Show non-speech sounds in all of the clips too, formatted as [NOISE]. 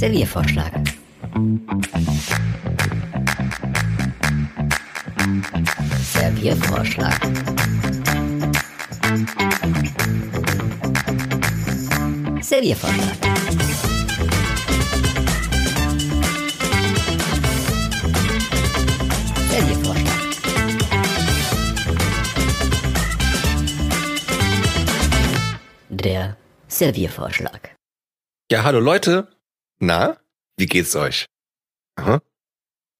Serviervorschlag. Serviervorschlag. Serviervorschlag. Serviervorschlag. Der Serviervorschlag. Ja, hallo Leute. Na, wie geht's euch? Aha.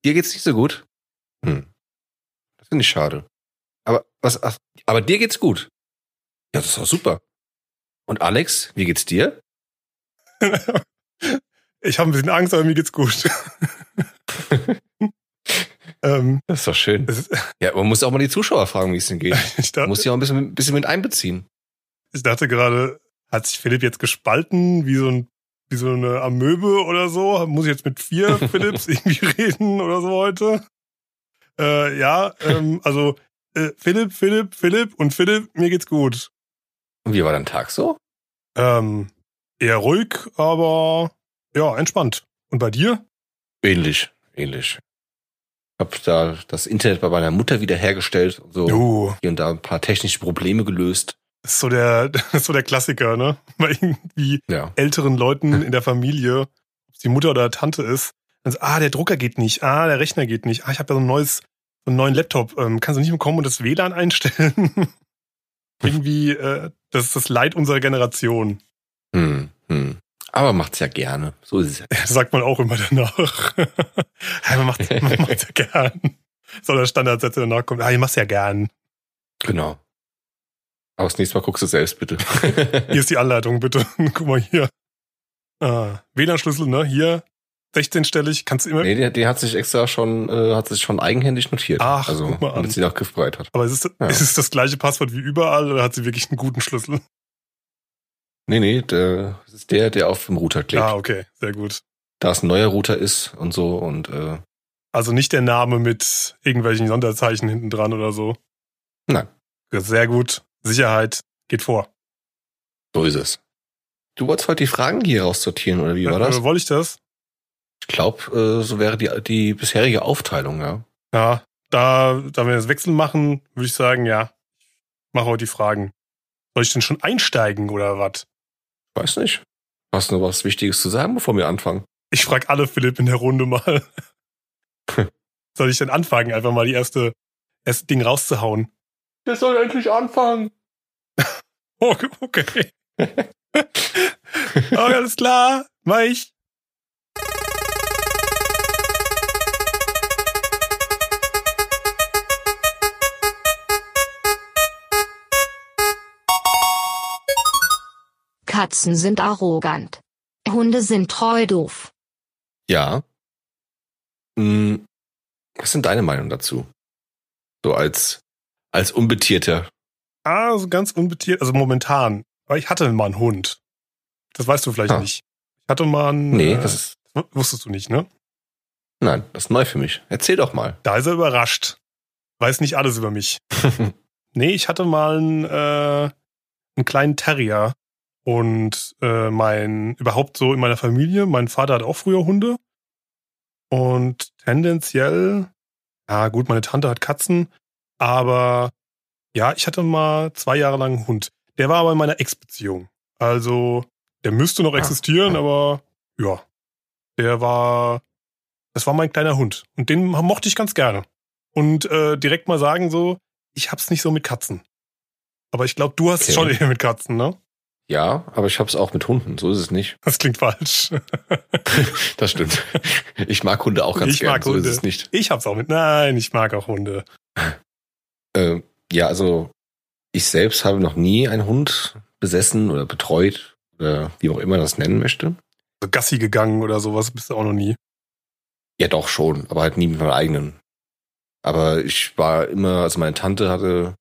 Dir geht's nicht so gut? Hm. Das finde ich schade. Aber was, ach, aber dir geht's gut. Ja, das ist doch super. Und Alex, wie geht's dir? [LAUGHS] ich habe ein bisschen Angst, aber mir geht's gut. [LAUGHS] ähm, das ist doch schön. Ist, ja, man muss auch mal die Zuschauer fragen, wie es denn geht. [LAUGHS] Ich dachte, man muss ja auch ein bisschen, ein bisschen mit einbeziehen. Ich dachte gerade, hat sich Philipp jetzt gespalten, wie so ein wie so eine Amöbe oder so? Muss ich jetzt mit vier [LAUGHS] Philips irgendwie reden oder so heute? Äh, ja, ähm, also äh, Philipp, Philipp, Philipp und Philipp, mir geht's gut. Und wie war dein Tag so? Ähm, eher ruhig, aber ja, entspannt. Und bei dir? Ähnlich, ähnlich. Hab da das Internet bei meiner Mutter wiederhergestellt, so uh. hier und da ein paar technische Probleme gelöst. Das ist so der, [LAUGHS] ist so der Klassiker, ne? [LAUGHS] Bei irgendwie ja. älteren Leuten [LAUGHS] in der Familie, ob es die Mutter oder Tante ist, dann so, ah, der Drucker geht nicht, ah, der Rechner geht nicht, ah, ich habe da so ein neues, so einen neuen Laptop, ähm, kannst du nicht bekommen und das WLAN einstellen? irgendwie, äh, das ist das Leid unserer Generation. Hm, hm. Aber macht's ja gerne. So ist es ja. Das sagt man auch immer danach. ja, man macht's, man macht's ja gern. So der Standardsatz, der danach kommt. Ah, ich mach's ja gern. Genau. Aber das nächste Mal guckst du selbst, bitte. [LAUGHS] hier ist die Anleitung, bitte. [LAUGHS] Guck mal hier. Ah, WLAN-Schlüssel, ne? Hier, 16-stellig, kannst du immer. Nee, die, die hat sich extra schon, äh, hat sich schon eigenhändig notiert. Ach, also, guck mal an. damit sie auch griffbereit hat. Aber ist es, ja. ist es das gleiche Passwort wie überall oder hat sie wirklich einen guten Schlüssel? Nee, nee, der, das ist der, der auf dem Router klebt. Ah, okay, sehr gut. Da es ein neuer Router ist und so und äh, Also nicht der Name mit irgendwelchen Sonderzeichen hinten dran oder so. Nein. Sehr gut. Sicherheit geht vor. So ist es. Du wolltest heute die Fragen hier raussortieren, oder wie war das? Äh, wollte ich das? Ich glaube, äh, so wäre die, die bisherige Aufteilung, ja. Ja, da, da wir das Wechsel machen, würde ich sagen, ja, mach heute die Fragen. Soll ich denn schon einsteigen oder was? Weiß nicht. Hast du noch was Wichtiges zu sagen, bevor wir anfangen? Ich frage alle Philipp in der Runde mal. [LAUGHS] Soll ich denn anfangen, einfach mal die erste, erste Ding rauszuhauen? Der soll endlich anfangen. [LAUGHS] okay. [LAUGHS] okay. oh, alles klar. Mach ich. Katzen sind arrogant. Hunde sind treu doof. Ja. Hm. Was sind deine Meinung dazu? So als als Unbetierter. Ah, so ganz unbetiert, also momentan. Aber ich hatte mal einen Hund. Das weißt du vielleicht ah. nicht. Ich hatte mal einen. Nee, äh, das ist. Wusstest du nicht, ne? Nein, das ist neu für mich. Erzähl doch mal. Da ist er überrascht. Weiß nicht alles über mich. [LAUGHS] nee, ich hatte mal einen, äh, einen kleinen Terrier. Und äh, mein, überhaupt so in meiner Familie, mein Vater hat auch früher Hunde. Und tendenziell, ja gut, meine Tante hat Katzen, aber ja, ich hatte mal zwei Jahre lang einen Hund. Der war aber in meiner Ex-Beziehung. Also, der müsste noch ah, existieren, aber ja. Der war, das war mein kleiner Hund. Und den mochte ich ganz gerne. Und äh, direkt mal sagen so, ich hab's nicht so mit Katzen. Aber ich glaube, du hast okay. es schon eher mit Katzen, ne? Ja, aber ich hab's auch mit Hunden, so ist es nicht. Das klingt falsch. [LAUGHS] das stimmt. Ich mag Hunde auch ganz ich gern, mag Hunde. so ist es nicht. Ich hab's auch mit. Nein, ich mag auch Hunde. Äh, ja, also ich selbst habe noch nie einen Hund besessen oder betreut oder wie auch immer das nennen möchte. Also Gassi gegangen oder sowas bist du auch noch nie. Ja, doch schon, aber halt nie mit meinem eigenen. Aber ich war immer, also meine Tante hatte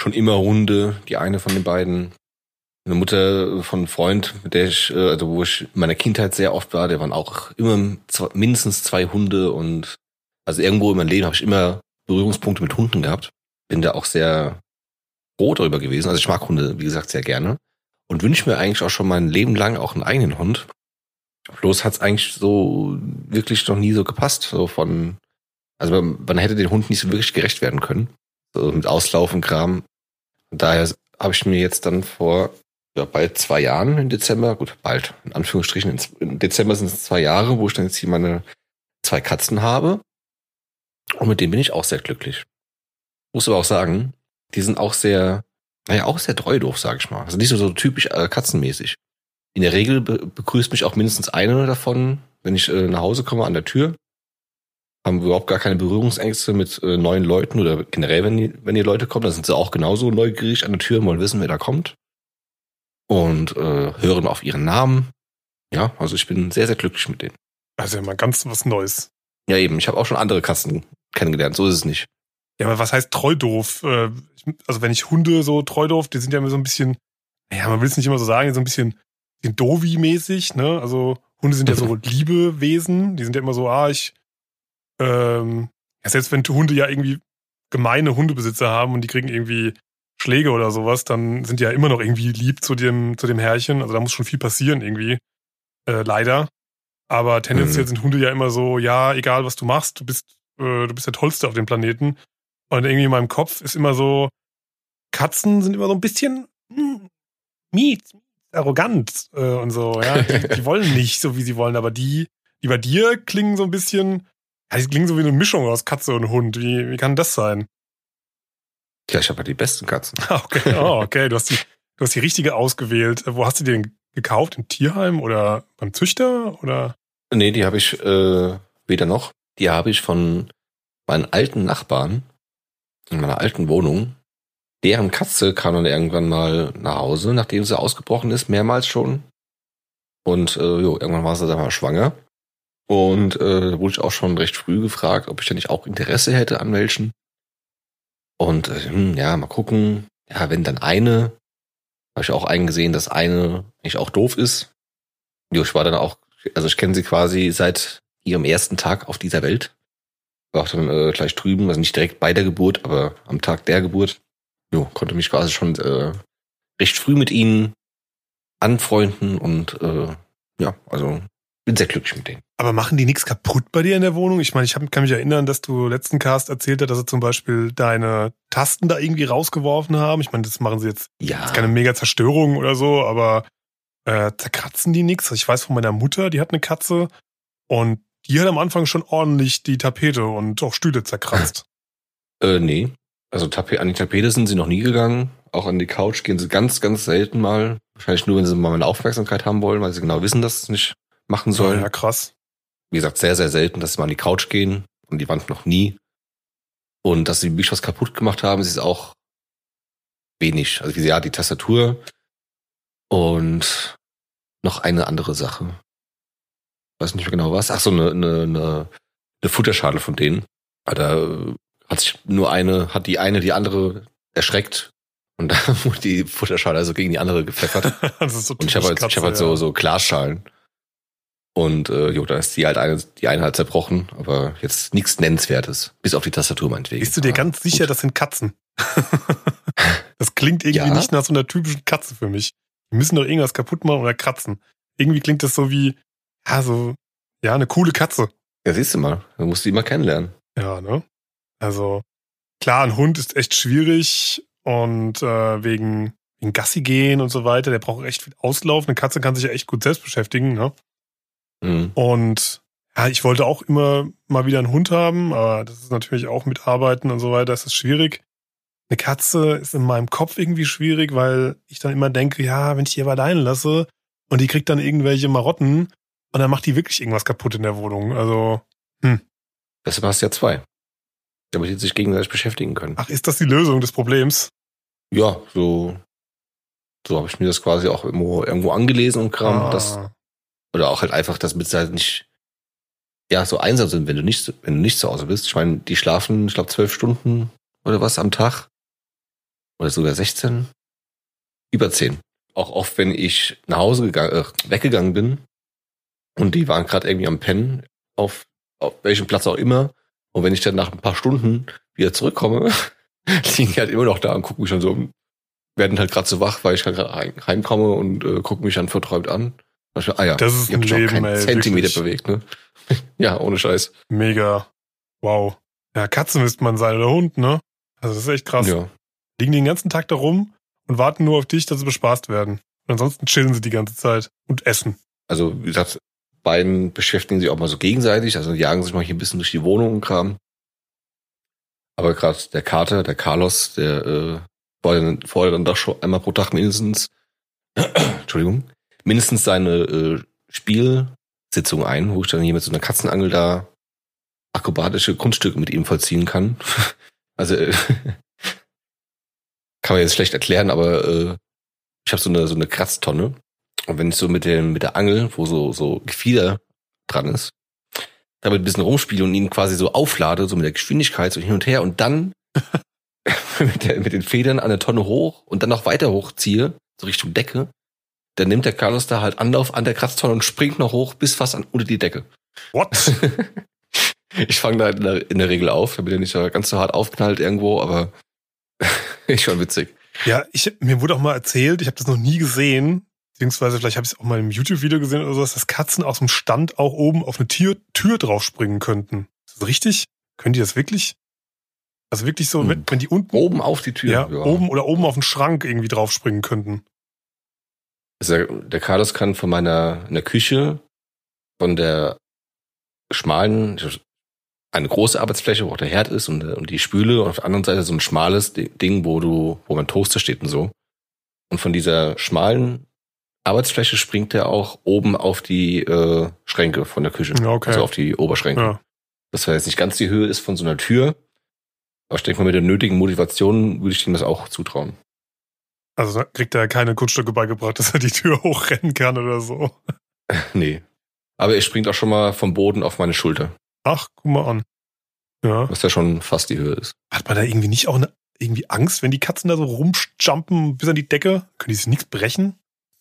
schon immer Hunde, die eine von den beiden. Eine Mutter von einem Freund, mit der ich, äh, also wo ich in meiner Kindheit sehr oft war, der waren auch immer mindestens zwei Hunde und also irgendwo in meinem Leben habe ich immer Berührungspunkte mit Hunden gehabt. Bin da auch sehr froh darüber gewesen. Also ich mag Hunde, wie gesagt, sehr gerne. Und wünsche mir eigentlich auch schon mein Leben lang auch einen eigenen Hund. Bloß hat's eigentlich so wirklich noch nie so gepasst. So von, also man, man hätte den Hund nicht so wirklich gerecht werden können. So mit Auslauf und Kram. Und daher habe ich mir jetzt dann vor ja, bald zwei Jahren im Dezember, gut, bald, in Anführungsstrichen, im Dezember sind es zwei Jahre, wo ich dann jetzt hier meine zwei Katzen habe. Und mit denen bin ich auch sehr glücklich. Muss aber auch sagen, die sind auch sehr, naja, auch sehr treu doof, sag ich mal. Also nicht so, so typisch äh, katzenmäßig. In der Regel be begrüßt mich auch mindestens eine davon, wenn ich äh, nach Hause komme an der Tür. Haben überhaupt gar keine Berührungsängste mit äh, neuen Leuten oder generell, wenn die, wenn Leute kommen, dann sind sie auch genauso neugierig an der Tür und wollen wissen, wer da kommt. Und äh, hören auf ihren Namen. Ja, also ich bin sehr, sehr glücklich mit denen. Also immer ganz was Neues. Ja, eben. Ich habe auch schon andere Katzen kennengelernt. So ist es nicht. Ja, aber was heißt treu doof? Äh, also wenn ich Hunde so treu doof, die sind ja immer so ein bisschen, ja, man will es nicht immer so sagen, so ein bisschen Dovi-mäßig, ne? Also Hunde sind ja so [LAUGHS] Liebewesen, die sind ja immer so, ah, ich, ähm, ja, selbst wenn Hunde ja irgendwie gemeine Hundebesitzer haben und die kriegen irgendwie Schläge oder sowas, dann sind die ja immer noch irgendwie lieb zu dem, zu dem Herrchen. Also da muss schon viel passieren irgendwie. Äh, leider. Aber tendenziell mhm. sind Hunde ja immer so, ja, egal was du machst, du bist, äh, du bist der Tollste auf dem Planeten. Und irgendwie in meinem Kopf ist immer so, Katzen sind immer so ein bisschen hm, miet, arrogant äh, und so, ja. [LAUGHS] Die, die, wollen nicht so, wie sie wollen, aber die, die bei dir klingen so ein bisschen, ja, die klingen so wie eine Mischung aus Katze und Hund. Wie, wie kann das sein? Ja, ich habe ja die besten Katzen. [LAUGHS] okay, oh, okay. Du hast die, du hast die richtige ausgewählt. Wo hast du die denn gekauft? Im Tierheim oder beim Züchter? Oder? Nee, die habe ich äh, weder noch. Die habe ich von meinen alten Nachbarn in meiner alten Wohnung. Deren Katze kam dann irgendwann mal nach Hause, nachdem sie ausgebrochen ist, mehrmals schon. Und äh, jo, irgendwann war sie dann mal schwanger. Und äh, da wurde ich auch schon recht früh gefragt, ob ich denn nicht auch Interesse hätte an welchen. Und äh, hm, ja, mal gucken. Ja, wenn dann eine, habe ich auch eingesehen, dass eine nicht auch doof ist. Jo, ich war dann auch, also ich kenne sie quasi seit ihrem ersten Tag auf dieser Welt. War auch dann äh, gleich drüben, also nicht direkt bei der Geburt, aber am Tag der Geburt. Jo, konnte mich quasi schon äh, recht früh mit ihnen anfreunden und äh, ja, also bin sehr glücklich mit denen. Aber machen die nichts kaputt bei dir in der Wohnung? Ich meine, ich hab, kann mich erinnern, dass du letzten Cast erzählt hast, dass sie zum Beispiel deine Tasten da irgendwie rausgeworfen haben. Ich meine, das machen sie jetzt. Ja. Das ist keine mega Zerstörung oder so, aber äh, zerkratzen die nichts? Ich weiß von meiner Mutter, die hat eine Katze und die hat am Anfang schon ordentlich die Tapete und auch Stühle zerkratzt. [LAUGHS] äh, nee. Also an die Tapete sind sie noch nie gegangen. Auch an die Couch gehen sie ganz, ganz selten mal. Wahrscheinlich nur, wenn sie mal meine Aufmerksamkeit haben wollen, weil sie genau wissen, dass es nicht machen sollen. Ja, krass. Wie gesagt, sehr, sehr selten, dass sie mal an die Couch gehen. und die Wand noch nie. Und dass sie mich was kaputt gemacht haben, ist auch wenig. Also wie ja, die Tastatur und noch eine andere Sache. Weiß nicht mehr genau was. Ach so, eine, eine, eine, eine Futterschale von denen. Da hat sich nur eine, hat die eine die andere erschreckt und [LAUGHS] da wurde die Futterschale also gegen die andere gepfeffert. [LAUGHS] so und ich habe halt, ich hab halt so, so Glasschalen. Und äh, jo, da ist die halt eine, die eine halt zerbrochen, aber jetzt nichts Nennenswertes. Bis auf die Tastatur meinetwegen. Bist du dir ganz sicher, gut. das sind Katzen? [LAUGHS] das klingt irgendwie ja. nicht nach so einer typischen Katze für mich. Die müssen doch irgendwas kaputt machen oder kratzen. Irgendwie klingt das so wie, ja, so, ja, eine coole Katze. Ja, siehst du mal. Du musst die mal kennenlernen. Ja, ne? Also, klar, ein Hund ist echt schwierig und äh, wegen, wegen Gassi gehen und so weiter, der braucht echt viel Auslauf. Eine Katze kann sich ja echt gut selbst beschäftigen, ne? Mhm. Und ja, ich wollte auch immer mal wieder einen Hund haben, aber das ist natürlich auch mit Arbeiten und so weiter, das ist schwierig. Eine Katze ist in meinem Kopf irgendwie schwierig, weil ich dann immer denke, ja, wenn ich die aber allein lasse und die kriegt dann irgendwelche Marotten und dann macht die wirklich irgendwas kaputt in der Wohnung. Also, hm. Deshalb hast du ja zwei. Damit die sich gegenseitig beschäftigen können. Ach, ist das die Lösung des Problems? Ja, so, so habe ich mir das quasi auch irgendwo, irgendwo angelesen und Kram, ah. dass oder auch halt einfach, dass mit halt nicht ja so einsam sind, wenn du nicht, wenn du nicht zu Hause bist. Ich meine, die schlafen, ich glaube, zwölf Stunden oder was am Tag. Oder sogar 16. Über zehn. Auch oft, wenn ich nach Hause gegangen, äh, weggegangen bin und die waren gerade irgendwie am Pennen, auf, auf welchem Platz auch immer. Und wenn ich dann nach ein paar Stunden wieder zurückkomme, [LAUGHS] liegen die halt immer noch da und gucken mich dann so, werden halt gerade so wach, weil ich halt gerade heimkomme und äh, gucken mich dann verträumt an. Ah ja, Das ist ein Leben, ey, Zentimeter wirklich. bewegt, ne? [LAUGHS] ja, ohne Scheiß. Mega. Wow. Ja, Katze müsste man sein oder Hund, ne? Also das ist echt krass. Ja. Liegen den ganzen Tag da rum und warten nur auf dich, dass sie bespaßt werden. Und ansonsten chillen sie die ganze Zeit und essen. Also, wie gesagt, beiden beschäftigen sich auch mal so gegenseitig, also jagen sich mal hier ein bisschen durch die Wohnung und Kram. Aber gerade der Kater, der Carlos, der äh, fordert, fordert dann doch schon einmal pro Tag mindestens, [CLEARS THROAT] Entschuldigung, mindestens seine äh, Spielsitzung ein, wo ich dann hier mit so einer Katzenangel da akrobatische Kunststücke mit ihm vollziehen kann. [LAUGHS] also äh, [LAUGHS] kann man jetzt schlecht erklären, aber äh, ich habe so eine so eine Kratztonne und wenn ich so mit dem mit der Angel, wo so so Gefieder dran ist, damit ein bisschen rumspiele und ihn quasi so auflade, so mit der Geschwindigkeit so hin und her und dann [LAUGHS] mit, der, mit den Federn an der Tonne hoch und dann noch weiter hochziehe, so Richtung Decke, dann nimmt der Carlos da halt Anlauf an der Kratztonne und springt noch hoch bis fast an, unter die Decke. What? [LAUGHS] ich fange da in der, in der Regel auf, damit er nicht so ganz so hart aufknallt irgendwo, aber [LAUGHS] ist schon witzig. ja, ich, mir wurde auch mal erzählt, ich habe das noch nie gesehen, beziehungsweise vielleicht habe ich es auch mal im YouTube-Video gesehen oder sowas, dass Katzen aus dem Stand auch oben auf eine Tür, Tür draufspringen könnten. Ist das richtig? Können die das wirklich? Also wirklich so, Hm. wenn, wenn die unten Oben auf die Tür. ja, oben oder oben auf den Schrank irgendwie draufspringen könnten. Der, der Carlos kann von meiner in der Küche von der schmalen eine große Arbeitsfläche, wo auch der Herd ist und, und die Spüle und auf der anderen Seite so ein schmales Di- Ding, wo du, wo mein Toaster steht und so. Und von dieser schmalen Arbeitsfläche springt er auch oben auf die äh, Schränke von der Küche. Okay. Also auf die Oberschränke. Ja. Das jetzt nicht ganz die Höhe ist von so einer Tür, aber ich denke mal, mit der nötigen Motivation würde ich ihm das auch zutrauen. Also kriegt er keine Kunststücke beigebracht, [LAUGHS] dass er die Tür hochrennen kann oder so. [LAUGHS] Nee. Aber er springt auch schon mal vom Boden auf meine Schulter, Ach, guck mal an. Ja. was ja schon fast die Höhe ist. Hat man da irgendwie nicht auch eine, irgendwie Angst, wenn die Katzen da so rumjumpen bis an die Decke? Können die sich nichts brechen?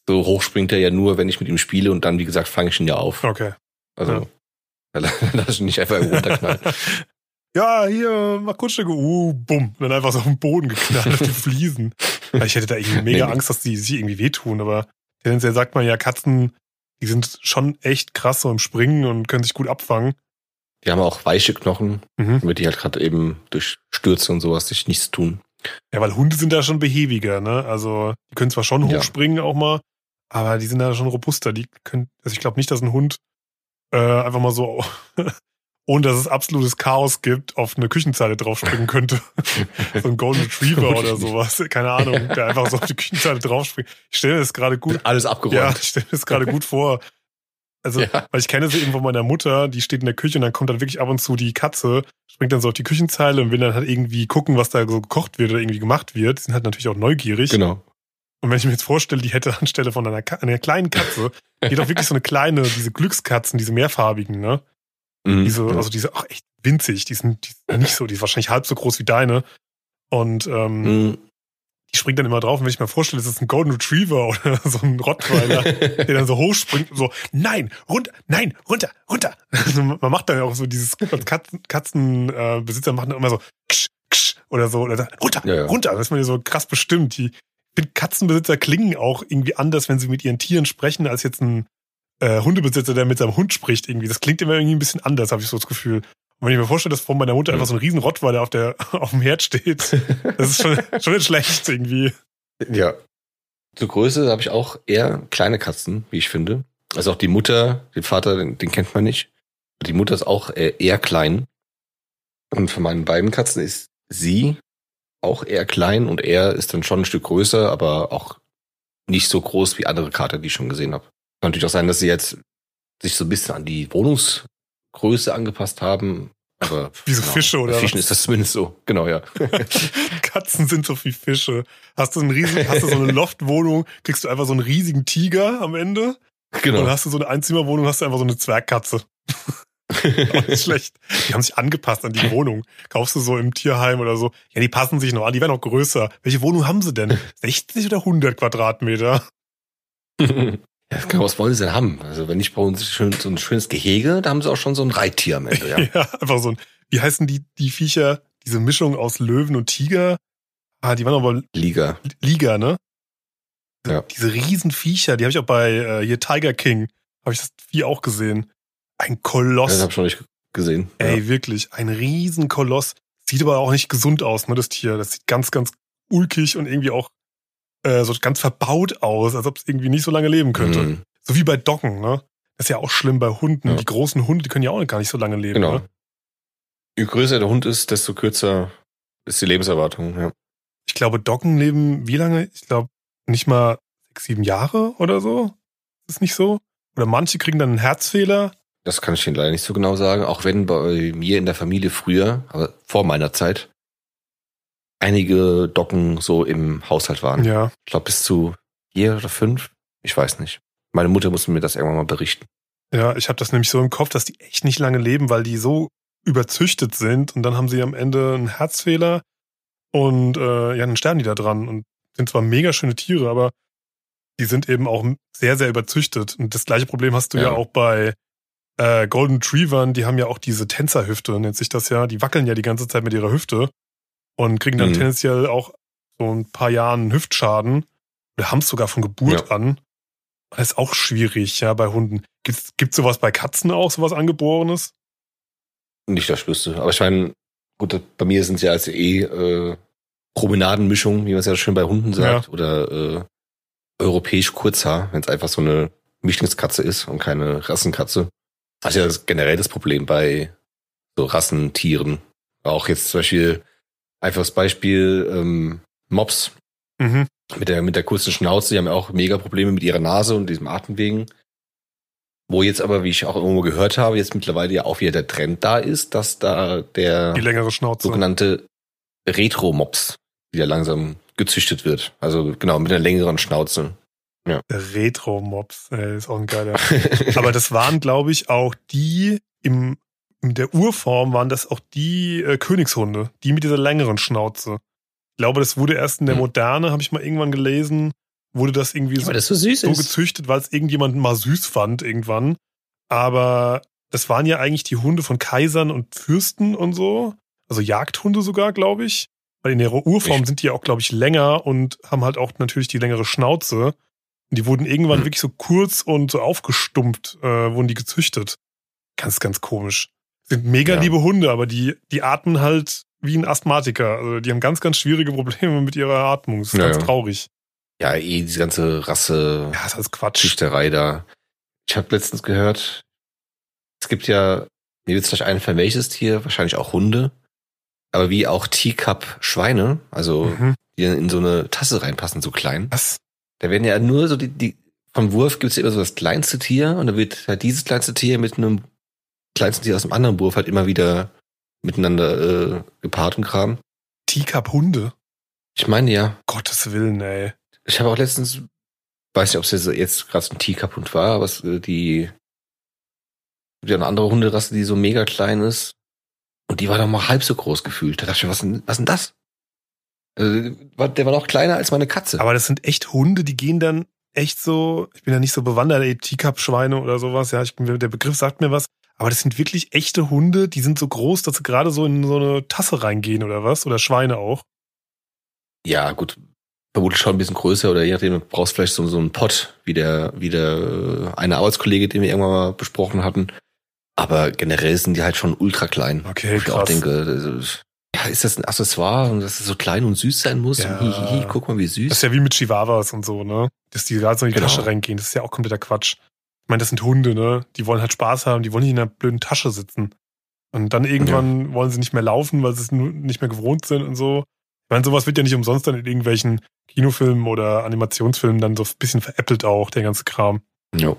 So hoch springt er ja nur, wenn ich mit ihm spiele und dann, wie gesagt, fange ich ihn ja auf. Okay. Also, Ja. dann [LAUGHS] lass ich ihn nicht einfach runterknallen. ja, hier, mach Kunststücke. Uh, bumm. Dann einfach so auf den Boden geknallt auf die Fliesen. Weil ich hätte da irgendwie [LAUGHS] mega Nee. Angst, dass die sich irgendwie wehtun. Aber tendenziell sagt man ja, Katzen, die sind schon echt krass so im Springen und können sich gut abfangen. Die haben auch weiche Knochen, Mhm. damit die halt gerade eben durch Stürze und sowas sich nichts tun. Ja, weil Hunde sind da schon behäbiger, ne? Also, die können zwar schon Ja. hochspringen auch mal, aber die sind da schon robuster. Die können, also ich glaube nicht, dass ein Hund äh, einfach mal so, ohne dass es absolutes Chaos gibt, auf eine Küchenzeile draufspringen könnte. [LAUGHS] so ein Golden Retriever oder sowas. Keine Ahnung, der einfach so auf die Küchenzeile draufspringt. Ich stelle mir das gerade gut, Alles abgeräumt. ja, ich stelle mir das gerade gut vor. Also, Ja. weil ich kenne sie eben von meiner Mutter, die steht in der Küche und dann kommt dann wirklich ab und zu die Katze, springt dann so auf die Küchenzeile und will dann halt irgendwie gucken, was da so gekocht wird oder irgendwie gemacht wird. Die sind halt natürlich auch neugierig. Genau. Und wenn ich mir jetzt vorstelle, die hätte anstelle von einer, einer kleinen Katze, die auch wirklich so eine kleine, diese Glückskatzen, diese mehrfarbigen, ne? Mhm. Diese, also diese, ach echt winzig, die sind, die sind nicht so, die ist wahrscheinlich halb so groß wie deine. Und ähm, Mhm. die springt dann immer drauf. Und wenn ich mir vorstelle, das ist ein Golden Retriever [LAUGHS] oder so ein Rottweiler, der dann so hochspringt und so, nein, runter, nein, runter, runter. Also man macht dann auch so dieses [LAUGHS] Katzen, Katzenbesitzer äh, machen dann immer so ksch, ksch oder so oder sagt, runter, Ja, ja. runter. Da ist man ja so krass bestimmt. Die Katzenbesitzer klingen auch irgendwie anders, wenn sie mit ihren Tieren sprechen, als jetzt ein äh, Hundebesitzer, der mit seinem Hund spricht. Irgendwie, das klingt immer irgendwie ein bisschen anders, habe ich so das Gefühl. Und wenn ich mir vorstelle, dass vor meiner Mutter einfach so ein riesen Rottweiler auf der [LAUGHS] auf dem Herd steht, [LAUGHS] das ist schon, schon nicht schlecht irgendwie. Ja. Zur Größe habe ich auch eher kleine Katzen, wie ich finde. Also auch die Mutter, den Vater, den, den kennt man nicht. Die Mutter ist auch eher, eher klein. Und von meinen beiden Katzen ist sie auch eher klein und er ist dann schon ein Stück größer, aber auch nicht so groß wie andere Kater, die ich schon gesehen habe. Kann natürlich auch sein, dass sie jetzt sich so ein bisschen an die Wohnungsgröße angepasst haben. Aber [LAUGHS] Wie so Fische oder Bei Fischen was? ist das zumindest so. Genau, ja. [LAUGHS] Katzen sind so wie Fische. Hast du einen riesen, hast du so eine Loftwohnung, kriegst du einfach so einen riesigen Tiger am Ende. genau. Und hast du so eine Einzimmerwohnung, hast du einfach so eine Zwergkatze. [LAUGHS] Auch nicht schlecht. Die haben sich angepasst an die Wohnung. Kaufst du so im Tierheim oder so. Ja, die passen sich noch an, die werden auch größer. Welche Wohnung haben sie denn? 60 oder 100 Quadratmeter? Ja, genau, was wollen sie denn haben? Also wenn nicht bei uns schön, so ein schönes Gehege, da haben sie auch schon so ein Reittier am Ende, ja. [LAUGHS] Ja, einfach so ein, wie heißen die, die Viecher? Diese Mischung aus Löwen und Tiger? Ah, die waren aber Liga. Liga, ne? Ja. Diese riesen Viecher, die habe ich auch bei äh, hier Tiger King, habe ich das Vieh auch gesehen. Ein Koloss. Das habe ich schon nicht gesehen. Ey, Ja. wirklich, ein riesen Koloss. Sieht aber auch nicht gesund aus, ne, das Tier. Das sieht ganz, ganz ulkig und irgendwie auch äh, so ganz verbaut aus, als ob es irgendwie nicht so lange leben könnte. Mhm. So wie bei Doggen, ne? Das ist ja auch schlimm bei Hunden. Ja. Die großen Hunde, die können ja auch gar nicht so lange leben. Genau. Ne? Je größer der Hund ist, desto kürzer ist die Lebenserwartung. Ja. Ich glaube, Doggen leben wie lange? Ich glaube, nicht mal sechs, sieben Jahre oder so. Ist das nicht so? Oder manche kriegen dann einen Herzfehler. Das kann ich Ihnen leider nicht so genau sagen, auch wenn bei mir in der Familie früher, aber vor meiner Zeit, einige Docken so im Haushalt waren. Ja. Ich glaube bis zu vier oder fünf. Ich weiß nicht. Meine Mutter musste mir das irgendwann mal berichten. Ja, ich habe das nämlich so im Kopf, dass die echt nicht lange leben, weil die so überzüchtet sind und dann haben sie am Ende einen Herzfehler und äh, ja, dann sterben die da dran und sind zwar mega schöne Tiere, aber die sind eben auch sehr, sehr überzüchtet. Und das gleiche Problem hast du ja, Ja. auch bei äh, Golden Retrievern, die haben ja auch diese Tänzerhüfte, nennt sich das ja. Die wackeln ja die ganze Zeit mit ihrer Hüfte und kriegen dann Mhm. tendenziell auch so ein paar Jahren Hüftschaden oder haben es sogar von Geburt an. Das ist auch schwierig, ja, bei Hunden. Gibt's, gibt's sowas bei Katzen auch, sowas Angeborenes? Nicht, dass ich wüsste. Aber ich meine, gut, das- bei mir sind es ja als eh äh, Promenadenmischung, wie man es ja schön bei Hunden sagt, oder äh, europäisch Kurzhaar, wenn es einfach so eine Mischlingskatze ist und keine Rassenkatze. Das ist ja das, generell das Problem bei so Rassentieren. Auch jetzt zum Beispiel, einfaches Beispiel, ähm, Mops Mhm. mit der, mit der kurzen Schnauze, die haben ja auch mega Probleme mit ihrer Nase und diesem Atemwegen. Wo jetzt aber, wie ich auch irgendwo gehört habe, jetzt mittlerweile ja auch wieder der Trend da ist, dass da der Die längere Schnauze. sogenannte Retro-Mops wieder langsam gezüchtet wird. Also genau, mit einer längeren Schnauze. Der Retro-Mops, ey, ist auch ein geiler. [LAUGHS] Aber das waren, glaube ich, auch die im, in der Urform waren das auch die äh, Königshunde, die mit dieser längeren Schnauze. Ich glaube, das wurde erst in der Hm. Moderne, habe ich mal irgendwann gelesen, wurde das irgendwie so, das so süß so gezüchtet, weil es irgendjemand mal süß fand irgendwann. Aber das waren ja eigentlich die Hunde von Kaisern und Fürsten und so. Also Jagdhunde sogar, glaube ich. Weil in ihrer Urform Ich- sind die ja auch, glaube ich, länger und haben halt auch natürlich die längere Schnauze. Und die wurden irgendwann Hm. wirklich so kurz und so aufgestumpft, äh, wurden die gezüchtet. Ganz, ganz komisch. Sind mega Ja. liebe Hunde, aber die, die atmen halt wie ein Asthmatiker. Also die haben ganz, ganz schwierige Probleme mit ihrer Atmung. Das ist Ja, ganz traurig. Ja, eh, diese ganze Rasse, Ja, das ist Quatsch. Züchterei da. Ich habe letztens gehört, es gibt ja, mir wird vielleicht einfallen, welches Tier, wahrscheinlich auch Hunde, aber wie auch Teacup-Schweine, also Mhm. die dann in so eine Tasse reinpassen, so klein. Was? Da werden ja nur so die, die vom Wurf gibt's ja immer so das kleinste Tier und da wird halt dieses kleinste Tier mit einem kleinsten Tier aus dem anderen Wurf halt immer wieder miteinander äh, gepaart und Kram. Teacup-Hunde? Ich meine ja, Gottes Willen, ey. ich habe auch letztens, weiß nicht, ob es jetzt, gerade so ein Teacup-Hund war, aber es, äh, die, gibt ja eine andere Hunderasse, die so mega klein ist. Und die war doch mal halb so groß gefühlt. Da dachte ich mir, was denn, was denn das? Also, der war noch kleiner als meine Katze. Aber das sind echt Hunde, die gehen dann echt so, ich bin ja nicht so bewandert, ey, Teacup-Schweine oder sowas, ja, ich, der Begriff sagt mir was. Aber das sind wirklich echte Hunde, die sind so groß, dass sie gerade so in so eine Tasse reingehen oder was? Oder Schweine auch. Ja, gut. Vermutlich schon ein bisschen größer oder je nachdem, du brauchst vielleicht so, so einen Pott, wie der, wie der äh, eine Arbeitskollege, den wir irgendwann mal besprochen hatten. Aber generell sind die halt schon ultra klein. Okay, Wo ich auch krass. denke, ja, ist das ein Accessoire und dass es so klein und süß sein muss? Ja. Und hihihi, guck mal, wie süß. Das ist ja wie mit Chihuahuas und so, ne? Dass die gerade so in die Genau. Tasche reingehen. Das ist ja auch kompletter Quatsch. Ich meine, das sind Hunde, ne? Die wollen halt Spaß haben, die wollen nicht in einer blöden Tasche sitzen. Und dann irgendwann wollen sie nicht mehr laufen, weil sie es nicht mehr gewohnt sind und so. Ich meine, sowas wird ja nicht umsonst dann in irgendwelchen Kinofilmen oder Animationsfilmen dann so ein bisschen veräppelt auch, der ganze Kram. Jo.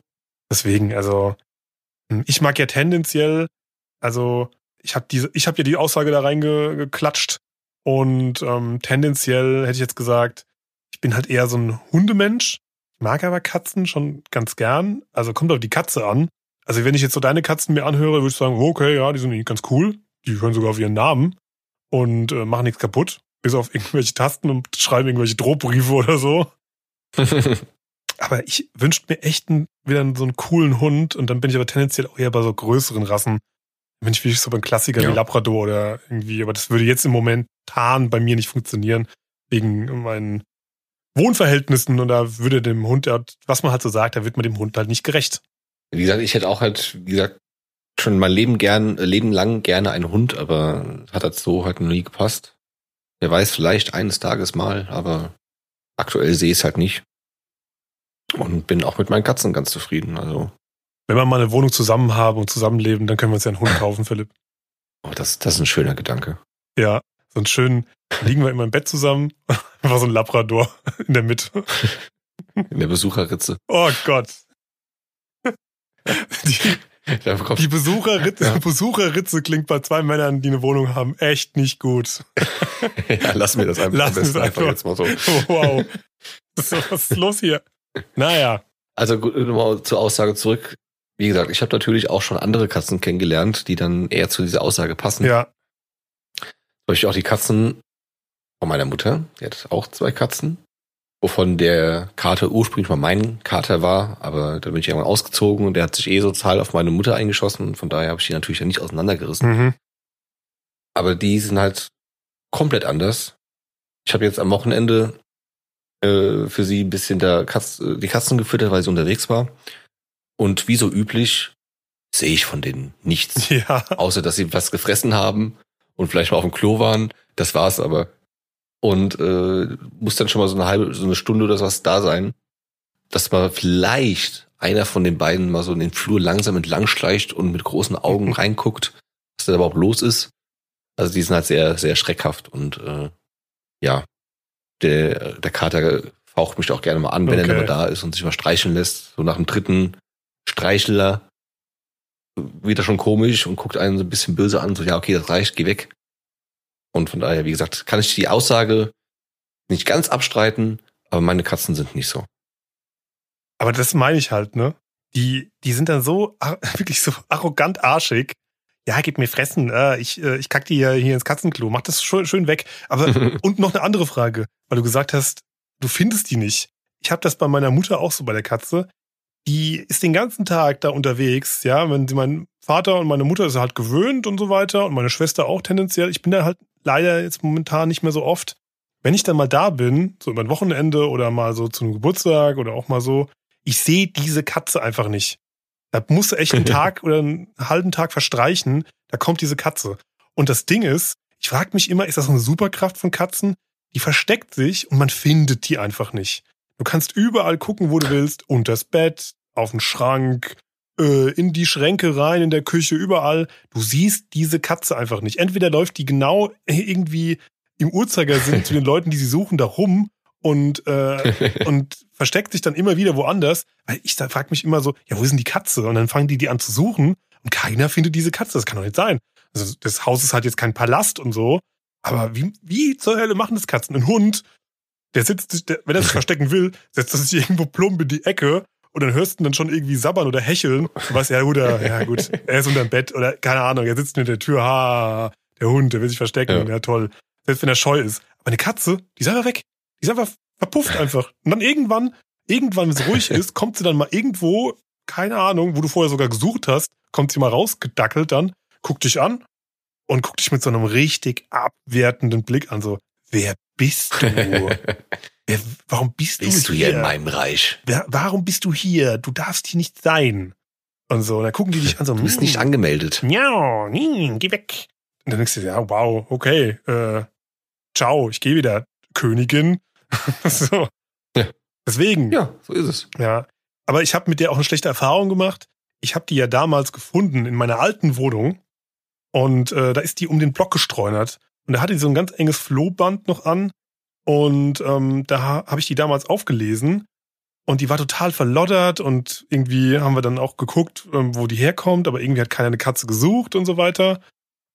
Deswegen, also, hm, ich mag ja tendenziell, also, ich habe diese, ich habe ja die Aussage da reingeklatscht und ähm, tendenziell hätte ich jetzt gesagt, ich bin halt eher so ein Hundemensch. Ich mag aber Katzen schon ganz gern. Also kommt auf die Katze an. Also wenn ich jetzt so deine Katzen mir anhöre, würde ich sagen, okay, ja, die sind eigentlich ganz cool. Die hören sogar auf ihren Namen und äh, machen nichts kaputt. Bis auf irgendwelche Tasten und schreiben irgendwelche Drohbriefe oder so. [LAUGHS] Aber ich wünschte mir echt einen, wieder so einen coolen Hund und dann bin ich aber tendenziell auch eher bei so größeren Rassen. Bin ich wirklich so beim Klassiker Ja. wie Labrador oder irgendwie, aber das würde jetzt im Moment tarn bei mir nicht funktionieren, wegen meinen Wohnverhältnissen und da würde dem Hund, was man halt so sagt, da wird man dem Hund halt nicht gerecht. Wie gesagt, ich hätte auch halt, wie gesagt, schon mein Leben gern, Leben lang gerne einen Hund, aber hat halt so halt noch nie gepasst. Wer weiß, vielleicht eines Tages mal, aber aktuell sehe ich es halt nicht. Und bin auch mit meinen Katzen ganz zufrieden. Also. Wenn wir mal eine Wohnung zusammen haben und zusammenleben, dann können wir uns ja einen Hund kaufen, Philipp. Oh, das, das ist ein schöner Gedanke. Ja, so einen schönen, liegen wir immer im Bett zusammen, [LAUGHS] einfach so ein Labrador in der Mitte. In der Besucherritze. Oh Gott. [LAUGHS] Die, die Besucherritze, ja. Besucherritze klingt bei zwei Männern, die eine Wohnung haben, echt nicht gut. [LAUGHS] ja, lass mir das einfach, lass mir einfach jetzt mal so. Wow. Was ist los hier? Naja. Also nochmal zur Aussage zurück. Wie gesagt, ich habe natürlich auch schon andere Katzen kennengelernt, die dann eher zu dieser Aussage passen. Ja. Zum Beispiel auch die Katzen von meiner Mutter. Die hat auch zwei Katzen wovon der Kater ursprünglich mal mein Kater war, aber da bin ich irgendwann ausgezogen und der hat sich eh sozial auf meine Mutter eingeschossen und von daher habe ich die natürlich ja nicht auseinandergerissen. Mhm. Aber die sind halt komplett anders. Ich habe jetzt am Wochenende äh, für sie ein bisschen der Katz, äh, die Katzen gefüttert, weil sie unterwegs war. Und wie so üblich sehe ich von denen nichts. [LAUGHS] Ja. Außer, dass sie was gefressen haben und vielleicht mal auf dem Klo waren. Das war's aber und äh, muss dann schon mal so eine halbe, so eine Stunde oder was da sein, dass mal vielleicht einer von den beiden mal so in den Flur langsam entlang schleicht und mit großen Augen [LAUGHS] reinguckt, was da überhaupt los ist. Also die sind halt sehr, sehr schreckhaft und äh, ja, der, der Kater faucht mich auch gerne mal an, wenn okay. er mal da ist und sich mal streicheln lässt. So nach dem dritten Streichler wird er schon komisch und guckt einen so ein bisschen böse an, so ja, okay, das reicht, geh weg. Und von daher, wie gesagt, kann ich die Aussage nicht ganz abstreiten, aber meine Katzen sind nicht so. Aber das meine ich halt, ne? Die, die sind dann so, [LAUGHS] wirklich so arrogant arschig. Ja, gib mir fressen. Äh, ich, äh, ich kack die ja hier ins Katzenklo. Mach das schön, schön weg. Aber, [LAUGHS] und noch eine andere Frage, weil du gesagt hast, du findest die nicht. Ich habe das bei meiner Mutter auch so bei der Katze. Die ist den ganzen Tag da unterwegs, ja, wenn sie mein Vater und meine Mutter ist halt gewöhnt und so weiter und meine Schwester auch tendenziell. Ich bin da halt leider jetzt momentan nicht mehr so oft. Wenn ich dann mal da bin, so über ein Wochenende oder mal so zu einem Geburtstag oder auch mal so, ich sehe diese Katze einfach nicht. Da muss echt ein [LAUGHS] Tag oder einen halben Tag verstreichen, da kommt diese Katze. Und das Ding ist, ich frage mich immer, ist das eine Superkraft von Katzen? Die versteckt sich und man findet die einfach nicht. Du kannst überall gucken, wo du willst, unters Bett, auf den Schrank, äh, in die Schränke rein, in der Küche, überall. Du siehst diese Katze einfach nicht. Entweder läuft die genau irgendwie im Uhrzeigersinn zu den [LAUGHS] Leuten, die sie suchen, da rum und, [LAUGHS] äh, und versteckt sich dann immer wieder woanders. Weil ich da frag mich immer so, ja, wo ist denn die Katze? Und dann fangen die die an zu suchen und keiner findet diese Katze. Das kann doch nicht sein. Also das Haus ist halt jetzt kein Palast und so. Aber wie, wie zur Hölle machen das Katzen? Ein Hund, der sitzt, der, wenn er sich [LAUGHS] verstecken will, setzt er sich irgendwo plump in die Ecke und dann hörst du dann schon irgendwie sabbern oder hecheln. Du weißt, ja gut, ja gut, er ist unterm Bett oder keine Ahnung, er sitzt in der Tür, ha, der Hund, der will sich verstecken, ja, ja toll. Selbst wenn er scheu ist. Aber eine Katze, die ist einfach weg. Die ist einfach verpufft einfach. Und dann irgendwann, irgendwann, wenn es ruhig ist, kommt sie dann mal irgendwo, keine Ahnung, wo du vorher sogar gesucht hast, kommt sie mal rausgedackelt dann, guckt dich an und guckt dich mit so einem richtig abwertenden Blick an, so, wer bist du? [LAUGHS] Wer, warum bist, bist du hier? hier in meinem Reich? Wer, warum bist du hier? Du darfst hier nicht sein. Und so, und dann gucken die dich an so, du bist nicht hm. angemeldet. Ja, nee, geh weg. Und dann denkst du, ja, wow, okay, äh, ciao, ich gehe wieder, Königin. [LAUGHS] so. Ja. Deswegen. Ja, so ist es. Ja. Aber ich habe mit der auch eine schlechte Erfahrung gemacht. Ich habe die ja damals gefunden in meiner alten Wohnung. Und äh, da ist die um den Block gestreunert. Und da hatte die so ein ganz enges Flohband noch an. Und ähm, da habe ich die damals aufgelesen und die war total verloddert und irgendwie haben wir dann auch geguckt, ähm, wo die herkommt, aber irgendwie hat keiner eine Katze gesucht und so weiter.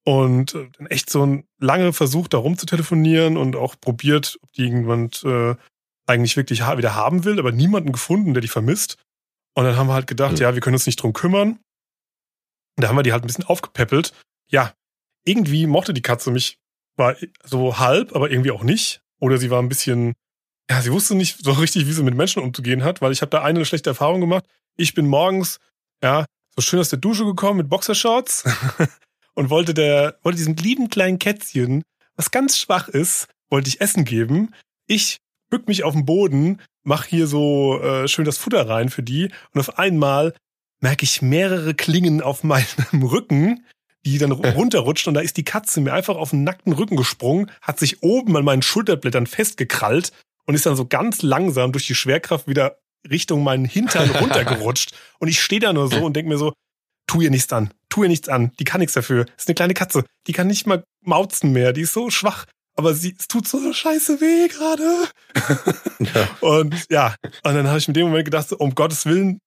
Und äh, dann echt so ein lange Versuch, da rum zu telefonieren und auch probiert, ob die irgendjemand äh, eigentlich wirklich ha wieder haben will, aber niemanden gefunden, der die vermisst. Und dann haben wir halt gedacht, mhm. ja, wir können uns nicht drum kümmern. Und da haben wir die halt ein bisschen aufgepäppelt. Ja, irgendwie mochte die Katze mich, war so halb, aber irgendwie auch nicht. Oder sie war ein bisschen, ja, sie wusste nicht so richtig, wie sie mit Menschen umzugehen hat, weil ich habe da eine schlechte Erfahrung gemacht. Ich bin morgens, ja, so schön aus der Dusche gekommen mit Boxershorts [LAUGHS] und wollte der, wollte diesem lieben kleinen Kätzchen, was ganz schwach ist, wollte ich Essen geben. Ich bück mich auf den Boden, mach hier so äh, schön das Futter rein für die und auf einmal merke ich mehrere Klingen auf [LAUGHS] meinem Rücken, die dann runterrutschen und da ist die Katze mir einfach auf den nackten Rücken gesprungen, hat sich oben an meinen Schulterblättern festgekrallt und ist dann so ganz langsam durch die Schwerkraft wieder Richtung meinen Hintern [LAUGHS] runtergerutscht. Und ich stehe da nur so und denke mir so, tu ihr nichts an, tu ihr nichts an, die kann nichts dafür. ist eine kleine Katze, die kann nicht mal mauzen mehr, die ist so schwach. Aber sie, es tut so scheiße weh gerade. [LAUGHS] Ja. Und ja, und dann habe ich mit dem Moment gedacht, so, um Gottes Willen,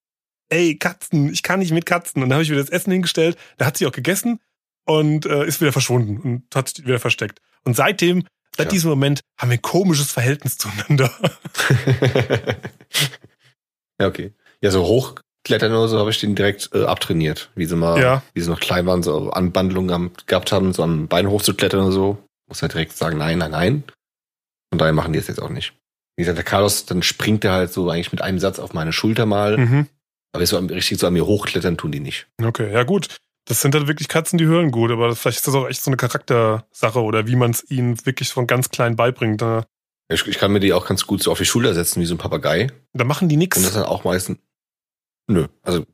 ey, Katzen, ich kann nicht mit Katzen. Und dann habe ich wieder das Essen hingestellt, da hat sie auch gegessen und äh, ist wieder verschwunden und hat sich wieder versteckt. Und seitdem, seit ja. diesem Moment, haben wir ein komisches Verhältnis zueinander. [LAUGHS] ja, okay. Ja, so hochklettern oder so habe ich den direkt äh, abtrainiert. Wie sie mal, ja. wie sie noch klein waren, so Anbandlungen gehabt haben, so am Bein hochzuklettern oder so. Muss halt direkt sagen, nein, nein, nein. Und daher machen die es jetzt auch nicht. Wie gesagt, der Carlos, dann springt er halt so eigentlich mit einem Satz auf meine Schulter mal. Mhm. Aber so richtig so an mir hochklettern tun die nicht. Okay, ja gut. Das sind halt wirklich Katzen, die hören gut, aber vielleicht ist das auch echt so eine Charaktersache oder wie man es ihnen wirklich von ganz klein beibringt. Ne? Ich, ich, kann mir die auch ganz gut so auf die Schulter setzen, wie so ein Papagei. Da machen die nichts. Und das dann auch meistens. Nö. Also,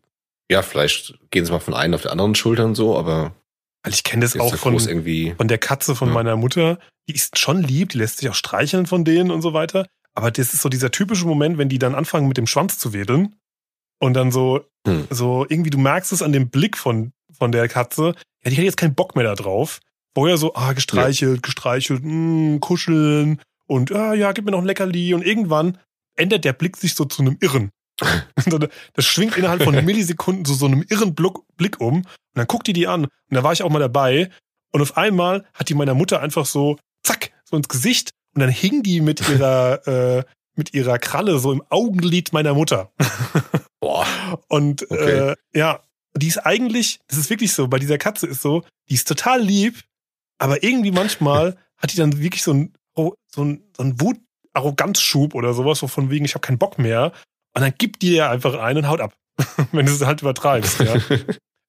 ja, vielleicht gehen sie mal von einem auf der anderen Schulter und so, aber. Weil ich kenne das auch von, von der Katze von ja. meiner Mutter. Die ist schon lieb, die lässt sich auch streicheln von denen und so weiter. Aber das ist so dieser typische Moment, wenn die dann anfangen mit dem Schwanz zu wedeln und dann so, hm. so irgendwie, du merkst es an dem Blick von, von der Katze, ja, die hat jetzt keinen Bock mehr da drauf. Vorher so, ah, gestreichelt, ja. gestreichelt, mh, kuscheln und ah, ja, gib mir noch ein Leckerli. Und irgendwann ändert der Blick sich so zu einem Irren. [LAUGHS] das schwingt innerhalb von Millisekunden zu so einem irren Blick um. Und dann guckt die die an. Und da war ich auch mal dabei. Und auf einmal hat die meiner Mutter einfach so, zack, so ins Gesicht. Und dann hing die mit ihrer, [LAUGHS] äh, mit ihrer Kralle so im Augenlid meiner Mutter. [LAUGHS] Boah. Und okay. äh, ja, die ist eigentlich, das ist wirklich so, bei dieser Katze ist so, die ist total lieb, aber irgendwie manchmal [LAUGHS] hat die dann wirklich so ein, so ein, so ein Wut-Arroganzschub oder sowas, so von wegen, ich habe keinen Bock mehr. Und dann gibt die ja einfach ein und haut ab, [LAUGHS] wenn du es halt übertreibst. Ja.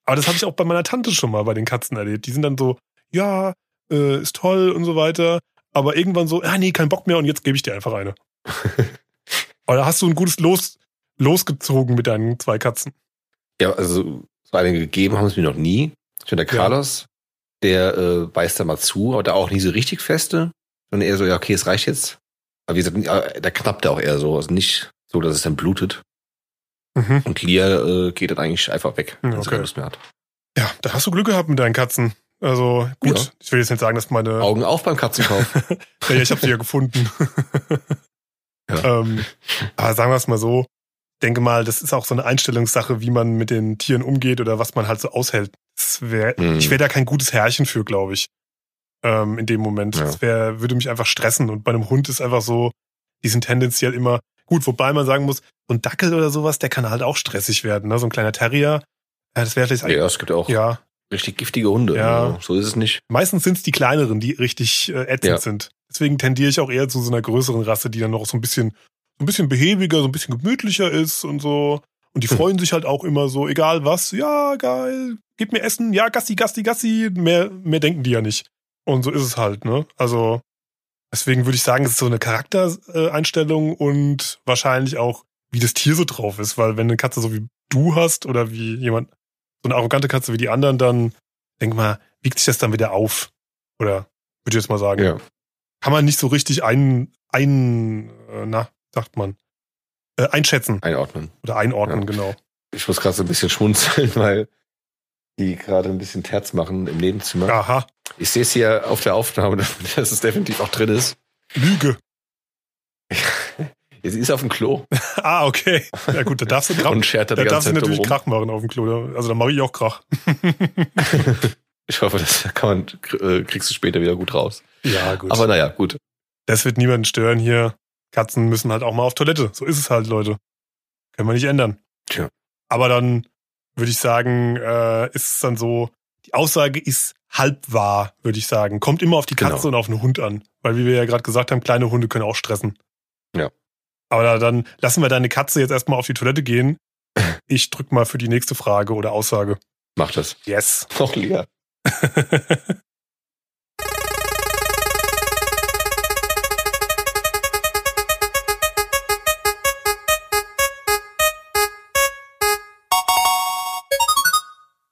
aber das habe ich auch bei meiner Tante schon mal bei den Katzen erlebt. Die sind dann so, ja, äh, ist toll und so weiter. Aber irgendwann so, ah nee, kein Bock mehr und jetzt gebe ich dir einfach eine. [LAUGHS] Oder hast du ein gutes Los, losgezogen mit deinen zwei Katzen? Ja, also so eine gegeben haben es mir noch nie. Ich finde, der Carlos, ja. der äh, beißt da mal zu, aber da auch nie so richtig feste, sondern eher so, ja, okay, es reicht jetzt. Aber wie gesagt, da knappt er auch eher so, also nicht so, dass es dann blutet. Mhm. Und Lia äh, geht dann eigentlich einfach weg, wenn okay. sie keine Lust mehr hat. Ja, da hast du Glück gehabt mit deinen Katzen. Also gut, ja. ich will jetzt nicht sagen, dass meine Augen auf beim Katzenkauf. [LAUGHS] ja, ich habe sie ja gefunden. [LAUGHS] ja. Ähm, aber sagen wir es mal so, denke mal, das ist auch so eine Einstellungssache, wie man mit den Tieren umgeht oder was man halt so aushält. Wär, mhm. Ich wäre da kein gutes Herrchen für, glaube ich. Ähm, in dem Moment. Ja. Das wär, würde mich einfach stressen. Und bei einem Hund ist einfach so, die sind tendenziell immer gut, wobei man sagen muss, so ein Dackel oder sowas, der kann halt auch stressig werden. Ne? So ein kleiner Terrier. Ja, das wäre vielleicht. Ja, es gibt auch ja. richtig giftige Hunde. Ja. Also, so ist es nicht. Meistens sind es die kleineren, die richtig äh, ätzend ja. sind. Deswegen tendiere ich auch eher zu so einer größeren Rasse, die dann noch so ein bisschen ein bisschen behäbiger, so ein bisschen gemütlicher ist und so. Und die hm. freuen sich halt auch immer so, egal was, ja, geil, gib mir Essen, ja, Gassi, Gassi, Gassi, mehr, mehr denken die ja nicht. Und so ist es halt, ne? Also, deswegen würde ich sagen, es ist so eine Charaktereinstellung und wahrscheinlich auch, wie das Tier so drauf ist, weil wenn eine Katze so wie du hast oder wie jemand, so eine arrogante Katze wie die anderen, dann denk mal, wiegt sich das dann wieder auf? Oder würde ich jetzt mal sagen. Ja. Kann man nicht so richtig ein, ein, äh, na, sagt man. Äh, einschätzen. Einordnen. Oder einordnen, ja. genau. Ich muss gerade so ein bisschen schmunzeln, [LAUGHS] weil die gerade ein bisschen Terz machen im Nebenzimmer. Aha. Ich sehe es hier auf der Aufnahme, [LAUGHS] dass es definitiv auch drin ist. Lüge. [LAUGHS] Sie ist auf dem Klo. ah, okay. Ja gut, da darfst du Krach. Und schert da da darfst du natürlich rum. Krach machen auf dem Klo. Also da mache ich auch Krach. ich hoffe, das kann man, äh, kriegst du später wieder gut raus. Ja, gut. Aber naja, gut. Das wird niemanden stören hier. Katzen müssen halt auch mal auf Toilette. So ist es halt, Leute. Können wir nicht ändern. Tja. Aber dann würde ich sagen, äh, ist es dann so, die Aussage ist halb wahr, würde ich sagen. Kommt immer auf die Katze genau. und auf den Hund an. Weil wie wir ja gerade gesagt haben, kleine Hunde können auch stressen. Ja. Aber dann lassen wir deine Katze jetzt erstmal auf die Toilette gehen. [LAUGHS] Ich drück mal für die nächste Frage oder Aussage. Mach das. Yes. Noch lieber. [LAUGHS]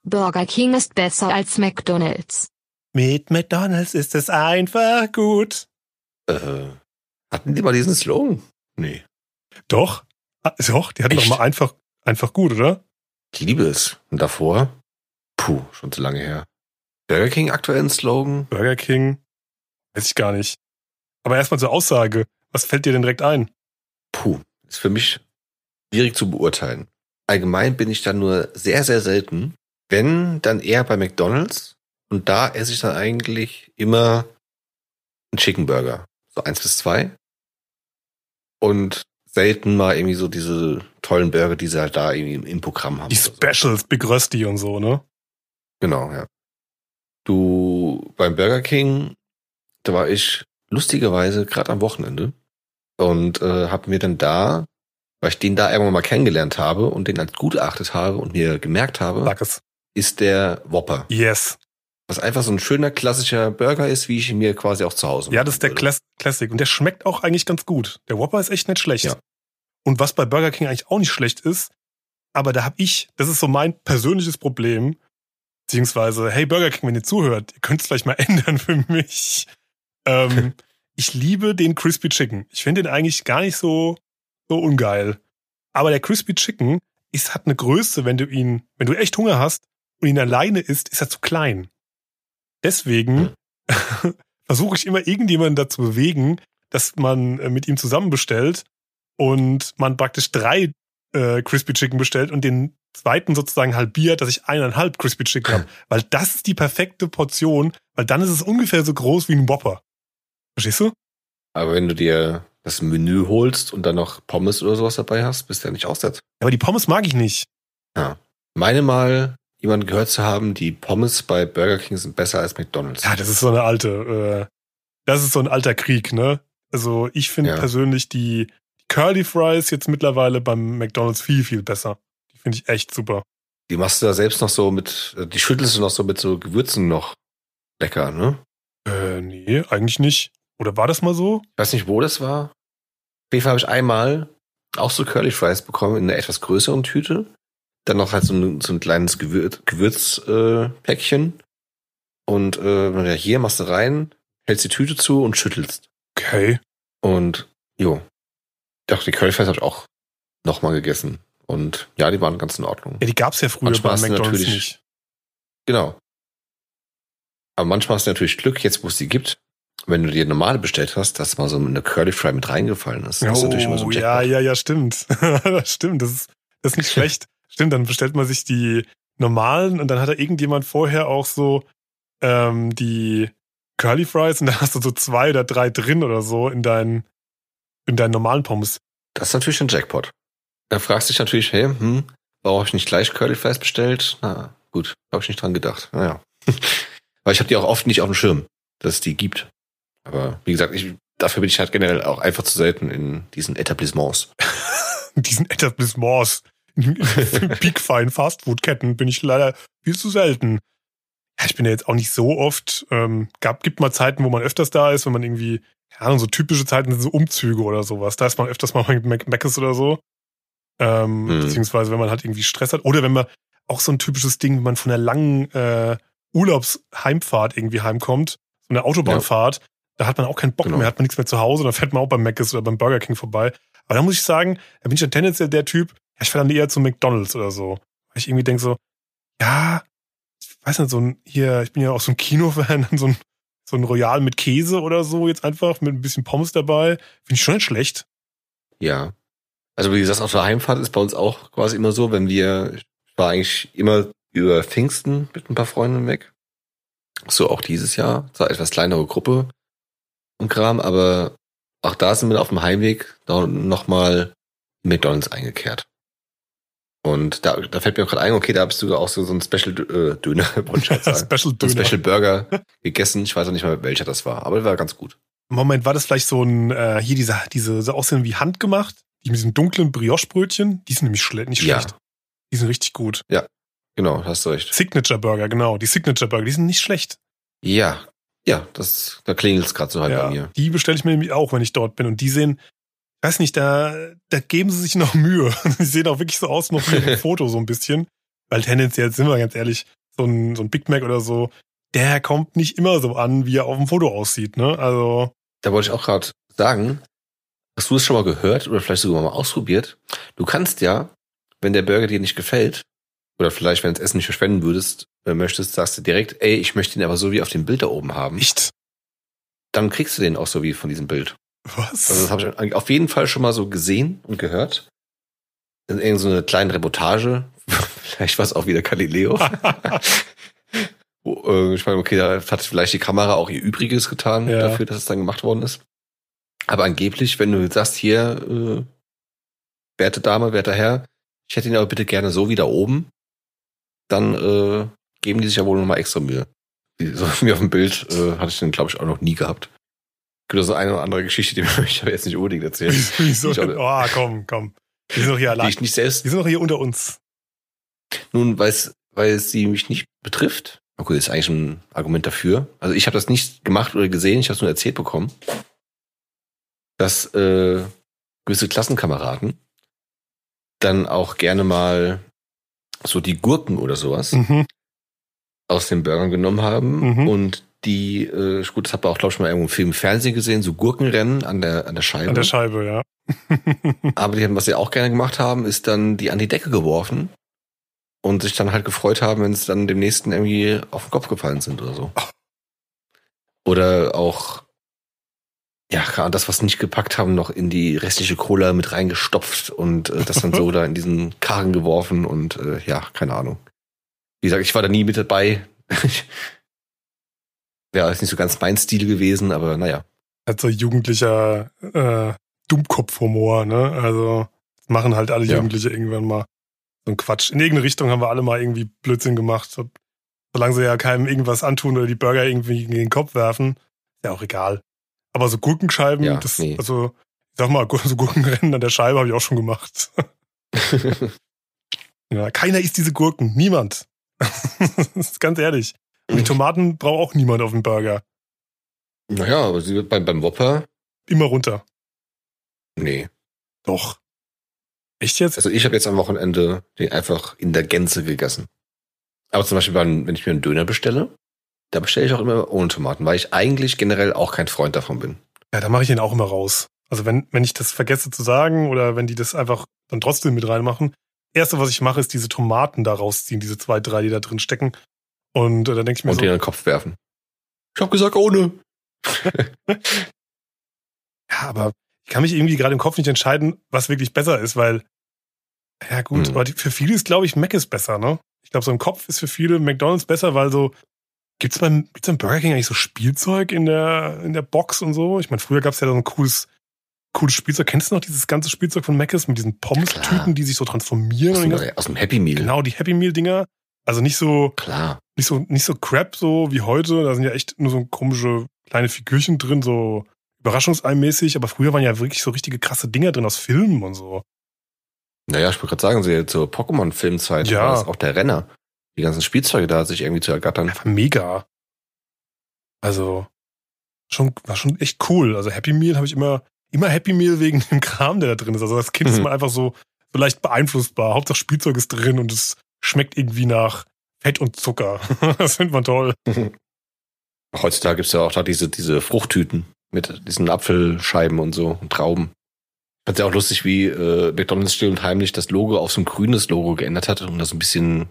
Burger King ist besser als McDonald's. Mit McDonalds ist es einfach gut. Äh, hatten die mal diesen Slogan? Nee. Doch. Ah, doch, die hatten Echt? doch mal einfach, einfach gut, oder? Ich liebe es. Und davor? Puh, schon zu lange her. Burger King aktuellen Slogan? Burger King? Weiß ich gar nicht. Aber erstmal zur Aussage. Was fällt dir denn direkt ein? Puh, ist für mich schwierig zu beurteilen. Allgemein bin ich dann nur sehr, sehr selten. Wenn, dann eher bei McDonalds. Und da esse ich dann eigentlich immer einen Chicken Burger. So eins bis zwei. Und selten mal irgendwie so diese tollen Burger, die sie halt da irgendwie im, Programm haben. Die oder so. Specials, Big Rösti und so, ne? Genau, ja. Du, beim Burger King, da war ich lustigerweise gerade am Wochenende und äh, habe mir dann da, weil ich den da irgendwann mal kennengelernt habe und den als gut erachtet habe und mir gemerkt habe, Sag es. Ist der Whopper. Yes. Was einfach so ein schöner klassischer Burger ist, wie ich ihn mir quasi auch zu Hause Ja, das ist der. Class Classic. Und der schmeckt auch eigentlich ganz gut. Der Whopper ist echt nicht schlecht. Ja. Und was bei Burger King eigentlich auch nicht schlecht ist, aber da habe ich, das ist so mein persönliches Problem, beziehungsweise, hey Burger King, wenn ihr zuhört, ihr könnt es vielleicht mal [LAUGHS] ändern für mich. Ähm, [LAUGHS] ich liebe den Crispy Chicken. Ich finde den eigentlich gar nicht so, so ungeil. Aber der Crispy Chicken ist, hat eine Größe, wenn du ihn, wenn du echt Hunger hast und ihn alleine isst, ist er zu klein. Deswegen [LAUGHS] versuche ich immer irgendjemanden dazu bewegen, dass man äh, mit ihm zusammen bestellt und man praktisch drei äh, Crispy Chicken bestellt und den zweiten sozusagen halbiert, dass ich eineinhalb Crispy Chicken habe. [LAUGHS] Weil das ist die perfekte Portion, weil dann ist es ungefähr so groß wie ein Whopper. Verstehst du? Aber wenn du dir das Menü holst und dann noch Pommes oder sowas dabei hast, bist du ja nicht aussetzt. Aber die Pommes mag ich nicht. Meine mal, jemanden gehört zu haben, die Pommes bei Burger King sind besser als McDonalds. Ja, das ist so eine alte, äh, das ist so ein alter Krieg, ne? Also ich finde Ja. persönlich die Curly Fries jetzt mittlerweile beim McDonalds viel, viel besser. Die finde ich echt super. Die machst du da selbst noch so mit, äh, die schüttelst du noch so mit so Gewürzen noch lecker, ne? Äh, nee, eigentlich nicht. Oder war das mal so? Ich weiß nicht, wo das war. Auf jeden Fall habe ich einmal auch so Curly Fries bekommen in einer etwas größeren Tüte. Dann noch halt so ein, so ein kleines Gewürz, Gewürzpäckchen. Äh, und äh, ja, hier machst du rein, hältst die Tüte zu und schüttelst. Okay. Und jo. Doch, die Curly Fries habe ich auch nochmal gegessen. Und ja, die waren ganz in Ordnung. Ja, die gab's ja früher Manchmal bei McDonalds natürlich- nicht. Genau. Aber manchmal hast du natürlich Glück, jetzt wo es die gibt, wenn du dir normale bestellt hast, dass mal so eine Curly Fry mit reingefallen ist. Das ist natürlich immer so ein Oh, ja, ja, ja, stimmt. [LAUGHS] das stimmt. Das ist, das ist nicht schlecht. Stimmt, dann bestellt man sich die normalen und dann hat da irgendjemand vorher auch so ähm, die Curly Fries und [LAUGHS] dann hast du so zwei oder drei drin oder so in deinen, in deinen normalen Pommes. Das ist natürlich ein Jackpot. Da fragst du dich natürlich, hey, hm, warum habe ich nicht gleich Curly Fries bestellt? Na gut, habe ich nicht dran gedacht. Naja. Weil [LAUGHS] ich habe die auch oft nicht auf dem Schirm, dass es die gibt. Aber wie gesagt, ich, dafür bin ich halt generell auch einfach zu selten in diesen Etablissements. [LAUGHS] In diesen Etablissements, [LAUGHS] in Peak-Fine Fastfood-Ketten bin ich leider viel zu selten. Ja, ich bin ja jetzt auch nicht so oft. Ähm, gab, gibt mal Zeiten, wo man öfters da ist, wenn man irgendwie, ja, so typische Zeiten sind so Umzüge oder sowas. Da ist man öfters mal bei Mac Mac oder so. Ähm, Hm. Beziehungsweise, wenn man halt irgendwie Stress hat. Oder wenn man auch so ein typisches Ding, wenn man von einer langen äh, Urlaubsheimfahrt irgendwie heimkommt, so eine Autobahnfahrt, da hat man auch keinen Bock Genau. mehr, hat man nichts mehr zu Hause, dann fährt man auch beim Mc's oder beim Burger King vorbei. Aber da muss ich sagen, da bin ich ja tendenziell der Typ, ja, ich fahre dann eher zu McDonalds oder so. Weil ich irgendwie denke so, ja, ich weiß nicht, so ein, hier, ich bin ja auch so ein Kinofan, [LAUGHS] so ein, so ein Royal mit Käse oder so, jetzt einfach mit ein bisschen Pommes dabei, finde ich schon nicht schlecht. Ja. Also wie gesagt, auf der Heimfahrt ist bei uns auch quasi immer so, wenn wir, ich war eigentlich immer über Pfingsten mit ein paar Freunden weg. So auch dieses Jahr, zwar etwas kleinere Gruppe und Kram, aber auch da sind wir auf dem Heimweg nochmal McDonalds eingekehrt. Und da, da fällt mir auch gerade ein, okay, da bist du auch so, so ein Special äh, Döner, [LAUGHS] wollte ich sagen. Special Döner. Special Burger gegessen. Ich weiß auch nicht mehr, welcher das war, aber der war ganz gut. Moment, war das vielleicht so ein, äh, hier diese, diese, so aussehen wie handgemacht? Die mit diesen dunklen Brioche-Brötchen? Die sind nämlich schle nicht Ja. schlecht. Die sind richtig gut. Genau, hast du recht. Signature Burger, genau. Die Signature Burger, die sind nicht schlecht. Ja, ja, das, da klingelt's gerade so halt bei mir. Die bestelle ich mir nämlich auch, wenn ich dort bin. Und die sehen, weiß nicht, da, da geben sie sich noch Mühe. [LAUGHS] Die sehen auch wirklich so aus, noch wie ein [LAUGHS] Foto so ein bisschen. Weil tendenziell, sind wir ganz ehrlich, so ein, so ein Big Mac oder so, der kommt nicht immer so an, wie er auf dem Foto aussieht, ne? Also. Da wollte ich auch gerade sagen, hast du es schon mal gehört oder vielleicht sogar mal ausprobiert? Du kannst ja, wenn der Burger dir nicht gefällt, oder vielleicht, wenn du das Essen nicht verschwenden würdest, äh, möchtest, sagst du direkt, ey, ich möchte ihn aber so wie auf dem Bild da oben haben. Nicht. Dann kriegst du den auch so wie von diesem Bild. Was? Also das habe ich auf jeden Fall schon mal so gesehen und gehört. In irgendeiner so kleinen Reportage. [LAUGHS] vielleicht war es auch wieder Galileo. [LAUGHS] Äh, ich meine, okay, da hat vielleicht die Kamera auch ihr Übriges getan Ja. dafür, dass es dann gemacht worden ist. Aber angeblich, wenn du sagst, hier, äh, werte Dame, werter Herr, ich hätte ihn aber bitte gerne so wie da oben, dann äh, geben die sich ja wohl nochmal extra Mühe. So wie auf dem Bild äh, hatte ich den, glaube ich, auch noch nie gehabt. Gibt so eine oder andere Geschichte, die möchte [LAUGHS] ich aber jetzt nicht unbedingt erzählen. Wieso? Denn? Oh, komm, komm. Wir sind doch hier Die allein. ich nicht selbst, Wir sind doch hier unter uns. nun, weil es, weil es sie mich nicht betrifft. Okay, ist eigentlich ein Argument dafür. Also ich habe das nicht gemacht oder gesehen, ich habe es nur erzählt bekommen, dass äh, gewisse Klassenkameraden dann auch gerne mal so die Gurken oder sowas Mhm. aus den Burgern genommen haben Mhm. und die, äh, gut, das habt ihr auch, glaube ich, mal irgendwo im Film im Fernsehen gesehen, so Gurkenrennen an der, an der Scheibe. An der Scheibe, ja. [LAUGHS] Aber die haben, was sie auch gerne gemacht haben, ist dann die an die Decke geworfen und sich dann halt gefreut haben, wenn es dann dem nächsten irgendwie auf den Kopf gefallen sind oder so. Oder auch, ja, gerade das, was sie nicht gepackt haben, noch in die restliche Cola mit reingestopft und äh, das dann so [LAUGHS] da in diesen Karren geworfen und äh, ja, keine Ahnung. Wie gesagt, ich war da nie mit dabei. [LAUGHS] Wäre jetzt nicht so ganz mein Stil gewesen, aber naja. Halt so jugendlicher äh, Dummkopf-Humor, ne? Also machen halt alle Ja. Jugendliche irgendwann mal. So ein Quatsch. In irgendeine Richtung haben wir alle mal irgendwie Blödsinn gemacht. So- Solange sie ja keinem irgendwas antun oder die Burger irgendwie in den Kopf werfen, ist ja auch egal. Aber so Gurkenscheiben, Ja, das, nee. also, ich sag mal, so Gurkenrennen an der Scheibe habe ich auch schon gemacht. [LAUGHS] ja, keiner isst diese Gurken. Niemand. [LAUGHS] das ist ganz ehrlich. Die Tomaten braucht auch niemand auf dem Burger. naja, aber sie wird beim, beim Whopper, Immer runter. nee. Doch. Echt jetzt? Also ich habe jetzt am Wochenende den einfach in der Gänze gegessen. Aber zum Beispiel, wenn wenn ich mir einen Döner bestelle, da bestelle ich auch immer ohne Tomaten, weil ich eigentlich generell auch kein Freund davon bin. Ja, da mache ich den auch immer raus. Also wenn, wenn ich das vergesse zu sagen oder wenn die das einfach dann trotzdem mit reinmachen, erste, was ich mache, ist diese Tomaten da rausziehen, diese zwei, drei, die da drin stecken. Und äh, dann denke ich mir Und so, den in den Kopf werfen. Ich habe gesagt ohne. [LAUGHS] ja, aber ich kann mich irgendwie gerade im Kopf nicht entscheiden, was wirklich besser ist, weil, ja gut, Hm. aber für viele ist, glaube ich, Mac ist besser, ne? Ich glaube, so im Kopf ist für viele McDonalds besser, weil so, gibt's beim, gibt's beim Burger King eigentlich so Spielzeug in der, in der Box und so? Ich meine, früher gab's ja so ein cooles, cooles Spielzeug. Kennst du noch dieses ganze Spielzeug von Mac mit diesen Pommes-Tüten, die sich so transformieren? Aus und dem, aus dem Happy Meal. genau, die Happy Meal-Dinger. Also nicht so, Klar. nicht so, nicht so Crap so wie heute. Da sind ja echt nur so komische kleine Figürchen drin, so überraschungseimäßig. Aber früher waren ja wirklich so richtige krasse Dinger drin aus Filmen und so. Naja, ich wollte gerade sagen, so zur Pokémon-Filmzeit Ja. war das auch der Renner. Die ganzen Spielzeuge da sich irgendwie zu ergattern. War mega. Also schon, war schon echt cool. Also Happy Meal habe ich immer, immer Happy Meal wegen dem Kram, der da drin ist. Also das Kind ist Mhm. mal einfach so, so leicht beeinflussbar. Hauptsache Spielzeug ist drin und es schmeckt irgendwie nach Fett und Zucker. [LAUGHS] das findet man toll. [LAUGHS] Heutzutage gibt's ja auch da diese, diese Fruchttüten mit diesen Apfelscheiben und so und Trauben. Fand's ja auch lustig, wie äh, McDonalds still und heimlich das Logo auf so ein grünes Logo geändert hat, um das ein bisschen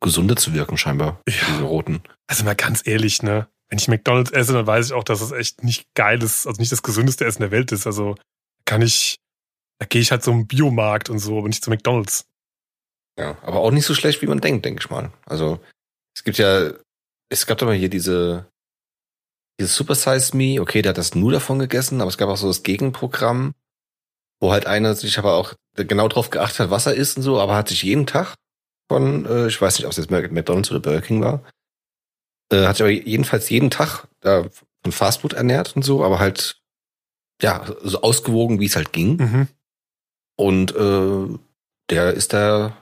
gesunder zu wirken, scheinbar. Ja. Diese roten. Also mal ganz ehrlich, ne? Wenn ich McDonalds esse, dann weiß ich auch, dass es echt nicht geiles, also nicht das gesündeste Essen der Welt ist. Also kann ich, da gehe ich halt zum Biomarkt und so, aber nicht zu McDonalds. Ja, aber auch nicht so schlecht, wie man denkt, denke ich mal. Also es gibt ja, es gab doch mal hier diese, dieses Super Size Me, okay, der hat das nur davon gegessen, aber es gab auch so das Gegenprogramm, wo halt einer sich aber auch genau drauf geachtet hat, was er isst und so, aber hat sich jeden Tag von, äh, ich weiß nicht, ob es jetzt McDonalds oder Burger King war, äh, hat sich aber jedenfalls jeden Tag da von Fastfood ernährt und so, aber halt, ja, so ausgewogen, wie es halt ging. Mhm. Und äh, der ist da,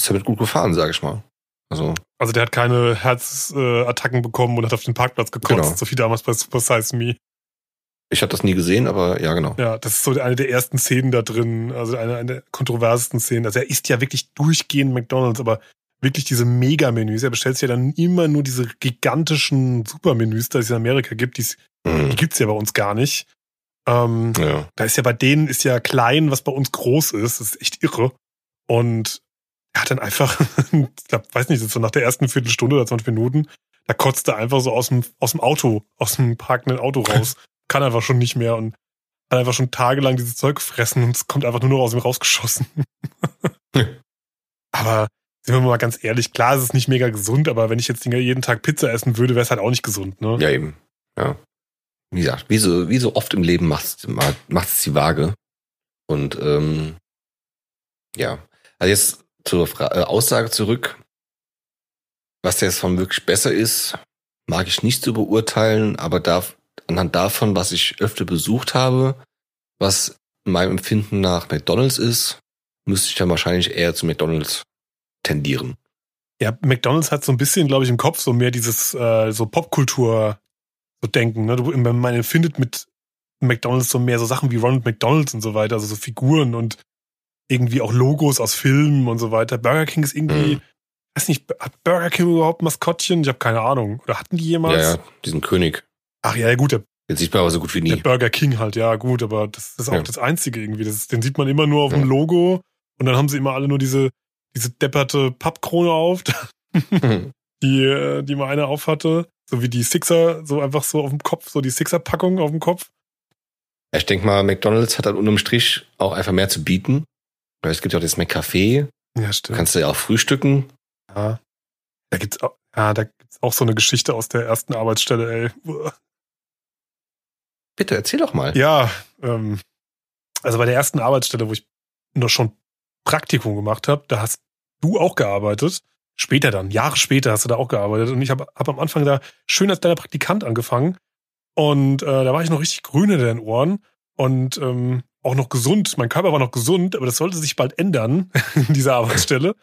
ist damit gut gefahren, sage ich mal. Also, Also der hat keine Herzattacken bekommen und hat auf den Parkplatz gekotzt, Genau. so wie damals bei Super Size Me. ich habe das nie gesehen, aber ja, genau. Ja, das ist so eine der ersten Szenen da drin, also eine, eine der kontroversesten Szenen. Also er isst ja wirklich durchgehend McDonalds, aber wirklich diese Mega-Menüs. Er bestellt sich ja dann immer nur diese gigantischen Supermenüs, die es in Amerika gibt. Die's, Mhm. die gibt's ja bei uns gar nicht. Ähm, Ja. da ist ja bei denen ist ja klein, was bei uns groß ist. Das ist echt irre. Und er hat dann einfach, [LAUGHS] ich weiß nicht, so nach der ersten Viertelstunde oder 20 Minuten, da kotzt er einfach so aus dem, aus dem Auto, aus dem parkenden Auto raus. [LAUGHS] Kann einfach schon nicht mehr und hat einfach schon tagelang dieses Zeug gefressen und es kommt einfach nur noch aus ihm rausgeschossen. aber sind wir mal ganz ehrlich, klar ist es nicht mega gesund, aber wenn ich jetzt jeden Tag Pizza essen würde, wäre es halt auch nicht gesund, ne? Ja, eben. Ja. Wie gesagt, wie so, wie so oft im Leben macht macht es die Waage. Und ähm, ja. Also jetzt zur Fra äh, Aussage zurück. Was jetzt von wirklich besser ist, mag ich nicht zu beurteilen, aber darf, anhand davon, was ich öfter besucht habe, was meinem Empfinden nach McDonalds ist, müsste ich dann wahrscheinlich eher zu McDonalds tendieren. Ja, McDonalds hat so ein bisschen, glaube ich, im Kopf so mehr dieses äh, so Popkultur so denken. Ne? Man empfindet mit McDonalds so mehr so Sachen wie Ronald McDonalds und so weiter, also so Figuren und irgendwie auch Logos aus Filmen und so weiter. Burger King ist irgendwie, Mhm. weiß nicht, hat Burger King überhaupt Maskottchen? Ich habe keine Ahnung. Oder hatten die jemals? Ja, ja, diesen König. Ach ja, ja, gut, der, Den sieht man aber so gut wie der nie. Burger King halt, ja gut, aber das ist auch Ja. das Einzige irgendwie. Das ist, den sieht man immer nur auf dem Ja. Logo und dann haben sie immer alle nur diese, diese depperte Pappkrone auf, [LAUGHS] die, äh, die mal einer auf hatte. So wie die Sixer, so einfach so auf dem Kopf, so die Sixer-Packung auf dem Kopf. Ich denke mal, McDonalds hat dann unterm Strich auch einfach mehr zu bieten. Weil es gibt ja auch das McCafé. Ja, stimmt. kannst du ja auch frühstücken. Ja. Da gibt's auch, ja, da gibt's auch so eine Geschichte aus der ersten Arbeitsstelle, ey. [LAUGHS] Bitte, erzähl doch mal. Ja, ähm, also bei der ersten Arbeitsstelle, wo ich noch schon Praktikum gemacht habe, da hast du auch gearbeitet. Später dann, Jahre später hast du da auch gearbeitet. Und ich habe hab am Anfang da schön als deiner Praktikant angefangen. Und äh, da war ich noch richtig grün in den Ohren und ähm, auch noch gesund. Mein Körper war noch gesund, aber das sollte sich bald ändern [LAUGHS] in dieser Arbeitsstelle.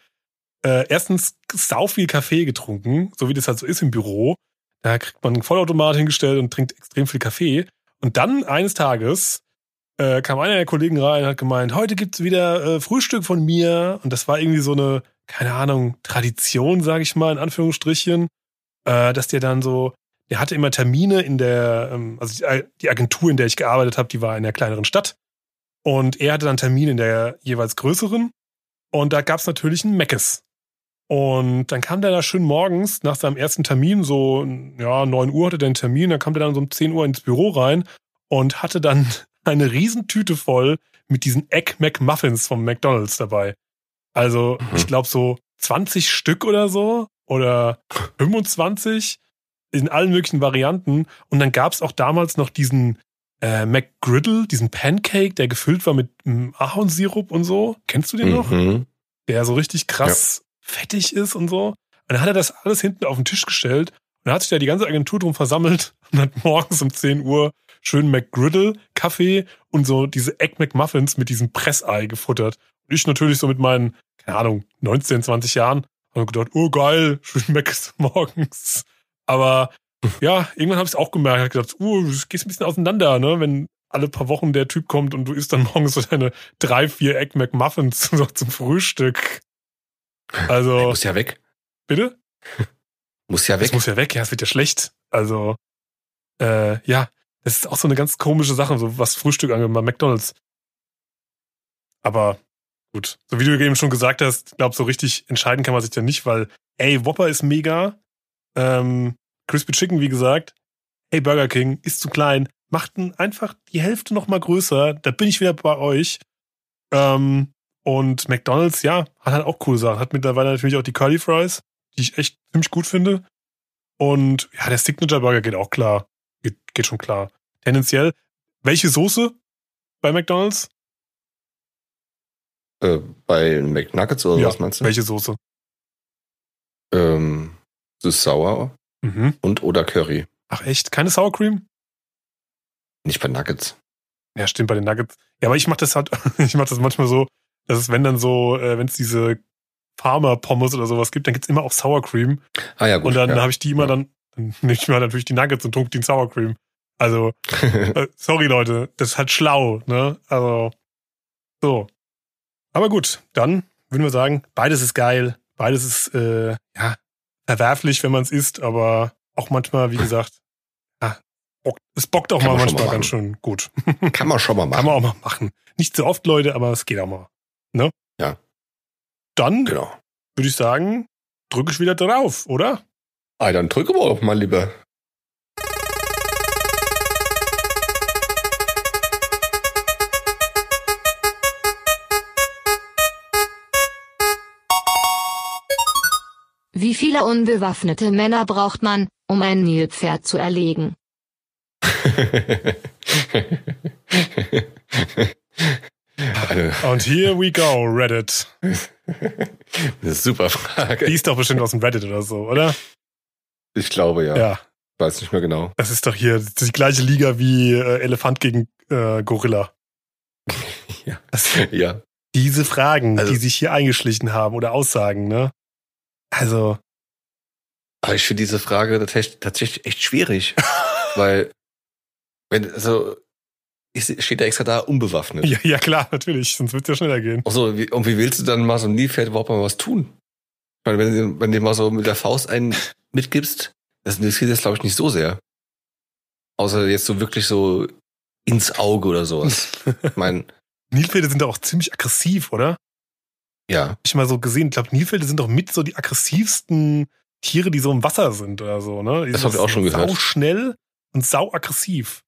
Äh, erstens sau viel Kaffee getrunken, so wie das halt so ist im Büro. Da kriegt man einen Vollautomat hingestellt und trinkt extrem viel Kaffee. Und dann eines Tages äh, kam einer der Kollegen rein und hat gemeint, heute gibt's wieder äh, Frühstück von mir. Und das war irgendwie so eine, keine Ahnung, Tradition, sage ich mal, in Anführungsstrichen, äh, dass der dann so, der hatte immer Termine in der, ähm, also die, Agentur, in der ich gearbeitet habe, die war in der kleineren Stadt. Und er hatte dann Termine in der jeweils größeren. Und da gab's natürlich ein Meckes. Und dann kam der da schön morgens nach seinem ersten Termin, so, ja, 9 Uhr hatte der einen Termin, dann kam der dann so um 10 Uhr ins Büro rein und hatte dann [LAUGHS] eine Riesentüte voll mit diesen Egg McMuffins vom McDonalds dabei. Also, Mhm. ich glaube so 20 Stück oder so oder [LAUGHS] 25 in allen möglichen Varianten. Und dann gab's auch damals noch diesen äh, McGriddle, diesen Pancake, der gefüllt war mit mm, Ahornsirup und so. Kennst du den noch? Mhm. der so richtig krass fettig ist und so. Und dann hat er das alles hinten auf den Tisch gestellt und hat sich da die ganze Agentur drum versammelt und hat morgens um 10 Uhr schön McGriddle, Kaffee und so diese Egg McMuffins mit diesem Pressei gefuttert. Und ich natürlich so mit meinen, keine Ahnung, 19, 20 Jahren habe gedacht, oh geil, schön [LAUGHS] Macs morgens. Aber ja, irgendwann habe ich es auch gemerkt, hab gedacht, uh, du gehst ein bisschen auseinander, ne, wenn alle paar Wochen der Typ kommt und du isst dann [LAUGHS] morgens so deine drei, vier Egg McMuffins [LAUGHS] zum Frühstück. Also, Muss ja weg. bitte? [LAUGHS] Muss ja Das weg. muss ja weg, ja, es wird ja schlecht. Also, äh, ja, das ist auch so eine ganz komische Sache, so was Frühstück angeht bei McDonalds. Aber gut, so wie du eben schon gesagt hast, ich glaube, so richtig entscheiden kann man sich da nicht, weil, ey, Whopper ist mega. Ähm, Crispy Chicken, wie gesagt. Hey, Burger King ist zu klein. Macht einfach die Hälfte noch mal größer. Da bin ich wieder bei euch. Ähm, und McDonalds, ja, hat halt auch coole Sachen. Hat mittlerweile natürlich auch die Curly Fries, die ich echt ziemlich gut finde. Und ja, der Signature Burger geht auch klar. Geht, geht schon klar. Tendenziell. Welche Soße bei McDonalds? Äh, bei McNuggets oder Ja, was meinst du? Welche Soße? Ähm, süß sauer Mhm. und oder Curry. Ach echt? Keine Sour Cream? Nicht bei Nuggets. Ja, stimmt, bei den Nuggets. Ja, aber ich mach das halt, [LAUGHS] ich mach das manchmal so, dass es, wenn dann so, äh, wenn es diese Farmer-Pommes oder sowas gibt, dann gibt's immer auch Sour Cream. Ah ja, gut. und dann ja. habe ich die immer Ja. dann, dann [LAUGHS] nehme ich mir halt natürlich die Nuggets und tunke die in Sour Cream. Also, [LAUGHS] äh, sorry Leute, das ist halt schlau, ne? Also, so. Aber gut, dann würden wir sagen, beides ist geil, Beides ist äh, ja verwerflich, wenn man es isst, aber auch manchmal, wie gesagt, [LAUGHS] ja, bock, es bockt auch Kann mal man manchmal mal ganz schön gut. [LAUGHS] Kann man schon mal Kann machen. man auch mal machen. Nicht so oft, Leute, aber es geht auch mal. Ne? Ja. Dann Genau. würde ich sagen, drücke ich wieder drauf, oder? Ah, dann drücke mal lieber. Wie viele unbewaffnete Männer braucht man, um ein Nilpferd zu erlegen? [LAUGHS] Und here we go, Reddit. eine super Frage. Die ist doch bestimmt aus dem Reddit oder so, oder? Ich glaube ja. Ja. Weiß nicht mehr genau. Das ist doch hier die gleiche Liga wie äh, Elefant gegen äh, Gorilla. [LAUGHS] Ja. Das, Ja. diese Fragen, Also- die sich hier eingeschlichen haben oder Aussagen, ne? Also, Aber ich finde diese Frage tatsächlich, tatsächlich echt schwierig. [LAUGHS] weil, wenn, also, steht da extra da unbewaffnet. ja, ja klar, natürlich, sonst wird's ja schneller gehen. Also, wie, und wie willst du dann mal so ein Nilpferd überhaupt mal was tun? Ich meine, wenn, du- wenn du mal so mit der Faust einen [LAUGHS] mitgibst, das interessiert das, glaube ich, nicht so sehr. Außer jetzt so wirklich so ins Auge oder sowas. [LAUGHS] Ich meine, Nilpferde sind doch auch ziemlich aggressiv, oder? Ja. Hab ich mal so gesehen. Ich glaube, Nilpferde sind doch mit so die aggressivsten Tiere, die so im Wasser sind oder so, ne? Die Das sind hab ich auch schon gehört. Sau schnell und sau aggressiv.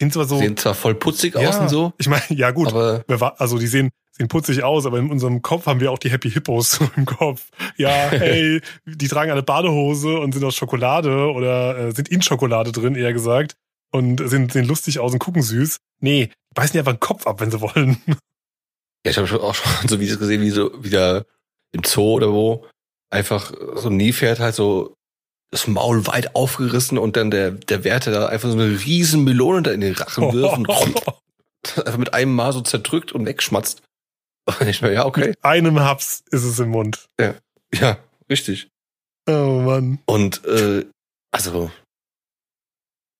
Sind zwar so. Sehen zwar voll putzig ja, aus und so, Ich meine, ja gut, aber Also die sehen, sehen putzig aus, aber in unserem Kopf haben wir auch die Happy Hippos [LAUGHS] im Kopf. Ja, hey, [LAUGHS] die tragen eine Badehose und sind aus Schokolade oder äh, sind in Schokolade drin, eher gesagt. Und sind, sehen lustig aus und gucken süß. Nee, die beißen dir einfach den Kopf ab, wenn sie wollen. Ja, ich habe schon auch schon [LAUGHS] so Videos gesehen, wie so wieder im Zoo oder wo einfach so ein Nilpferd halt so das Maul weit aufgerissen und dann der der Wärter da einfach so eine riesen Melone da in den Rachen wirft und [LAUGHS] einfach mit einem Mal so zerdrückt und wegschmatzt. [LAUGHS] Und ich mir, ja, okay. Mit einem Haps ist es im Mund. Ja, richtig. Oh Mann. Und äh, also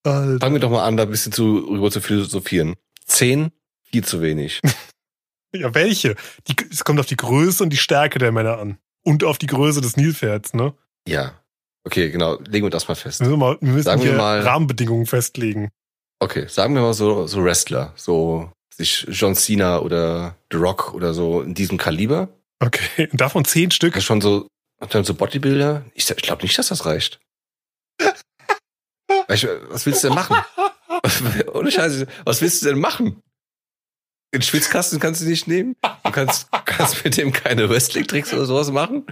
Alter. fangen wir doch mal an, da ein bisschen zu rüber zu philosophieren. Zehn, viel zu wenig. Ja, welche? Die, es kommt auf die Größe und die Stärke der Männer an. Und auf die Größe des Nilpferds, ne? Ja. Okay, genau. Legen wir das mal fest. Wir müssen, mal, wir müssen Sagen wir mal- Rahmenbedingungen festlegen. Okay, sagen wir mal so, so Wrestler, so sich John Cena oder The Rock oder so in diesem Kaliber. Okay, und davon zehn Stück. Das schon so, dann so Bodybuilder. Ich, ich glaube nicht, dass das reicht. [LAUGHS] Was willst du denn machen? [LAUGHS] [LAUGHS] Ohne Scheiße, was willst du denn machen? Den Schwitzkasten kannst du nicht nehmen. Du kannst, kannst mit dem keine Wrestling-Tricks oder sowas machen.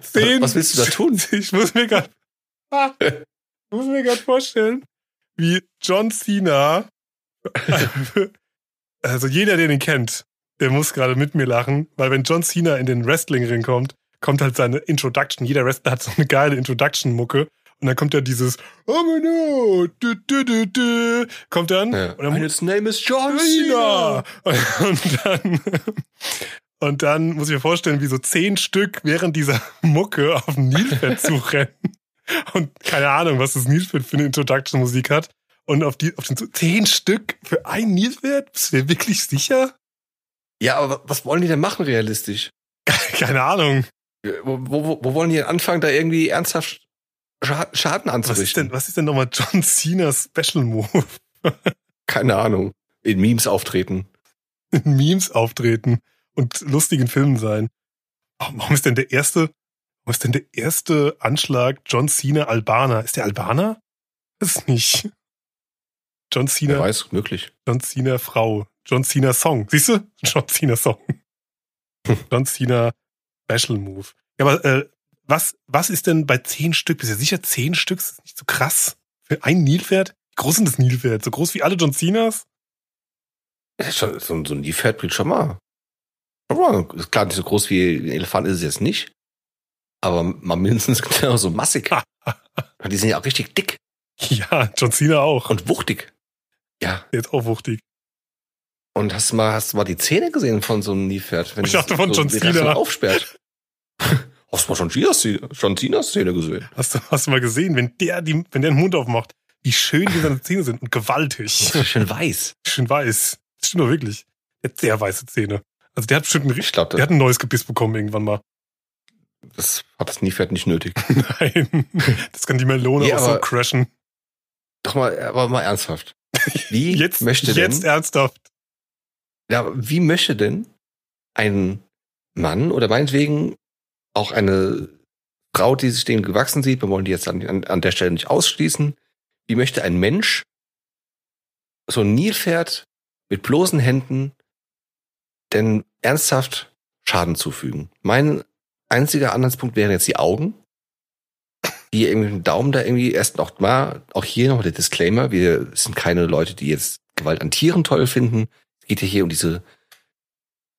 Zehn. Was willst du da tun? [LAUGHS] Ich muss mir gerade [LAUGHS] muss mir gerade vorstellen, wie John Cena, [LAUGHS] also jeder, der den kennt, der muss gerade mit mir lachen, weil wenn John Cena in den Wrestling-Ring kommt, kommt halt seine Introduction. Jeder Wrestler hat so eine geile Introduction-Mucke. Und dann kommt ja dieses Oh my no, du, du, du, du, kommt dann. Ja. Und dann its name is John! Cena. [LAUGHS] Und dann, und dann muss ich mir vorstellen, wie so zehn Stück während dieser Mucke auf dem Nilpferd zurennen. [LAUGHS] Und keine Ahnung, was das Nilpferd für eine Introduction-Musik hat. Und auf, die, auf den zehn Stück für ein Nilpferd? Bist du dir wirklich sicher? Ja, aber was wollen die denn machen realistisch? [LAUGHS] Keine Ahnung. Wo, wo, wo wollen die denn anfangen, da irgendwie ernsthaft Scha- Schaden Was ist anzurichten? denn, was ist denn nochmal John Cena's Special Move? [LAUGHS] Keine Ahnung. In Memes auftreten. in Memes auftreten und lustigen Filmen sein. Warum ist denn der erste, warum ist denn der erste Anschlag John Cena Albaner? Ist der Albaner? Das ist nicht. John Wer Cena, weiß, möglich. John Cena Frau. John Cena Song. Siehst du? [LAUGHS] John Cena Song. [LAUGHS] John Cena Special Move. Ja, aber äh, was, was ist denn bei zehn Stück? Bist du sicher zehn Stück? Ist das nicht so krass? Für ein Nilpferd? Wie groß sind das Nilpferd? So groß wie alle John Cenas? Ja, schon, so, ein- so ein Nilpferd bringt schon mal. Schon mal. Ist klar, nicht so groß wie ein Elefant ist es jetzt nicht. Aber mal mindestens [LAUGHS] genau so massig. [LAUGHS] Die sind ja auch richtig dick Ja, John Cena auch. und wuchtig. Ja. Der ist auch wuchtig. Und hast du mal, hast du mal die Zähne gesehen von so einem Nilpferd? Wenn Ich dachte von so John Cena. aufsperrt. Hast du mal schon John Cenas Zähne gesehen? Hast du, hast du mal gesehen, wenn der, die, wenn der den Mund aufmacht, wie schön die seine Zähne sind und gewaltig. [LAUGHS] Schön weiß. Schön weiß. Das stimmt doch wirklich. Der hat sehr weiße Zähne. Also der hat bestimmt ein, Ich glaube, der hat ein neues Gebiss bekommen irgendwann mal. das hat das Nilpferd nicht nötig. [LAUGHS] Nein, das kann die Melone Ja, auch so crashen. Doch mal, aber mal ernsthaft. Wie [LAUGHS] Jetzt, möchte jetzt denn, ernsthaft. ja, wie möchte denn ein Mann oder meinetwegen auch eine Frau, die sich dem gewachsen sieht, wir wollen die jetzt an, an, der Stelle nicht ausschließen, wie möchte ein Mensch so ein Nilpferd mit bloßen Händen denn ernsthaft Schaden zufügen? Mein einziger Anhaltspunkt wären jetzt die Augen, die irgendwie mit dem Daumen da irgendwie erst noch mal, auch hier noch der Disclaimer, wir sind keine Leute, die jetzt Gewalt an Tieren toll finden. Es geht ja hier um diese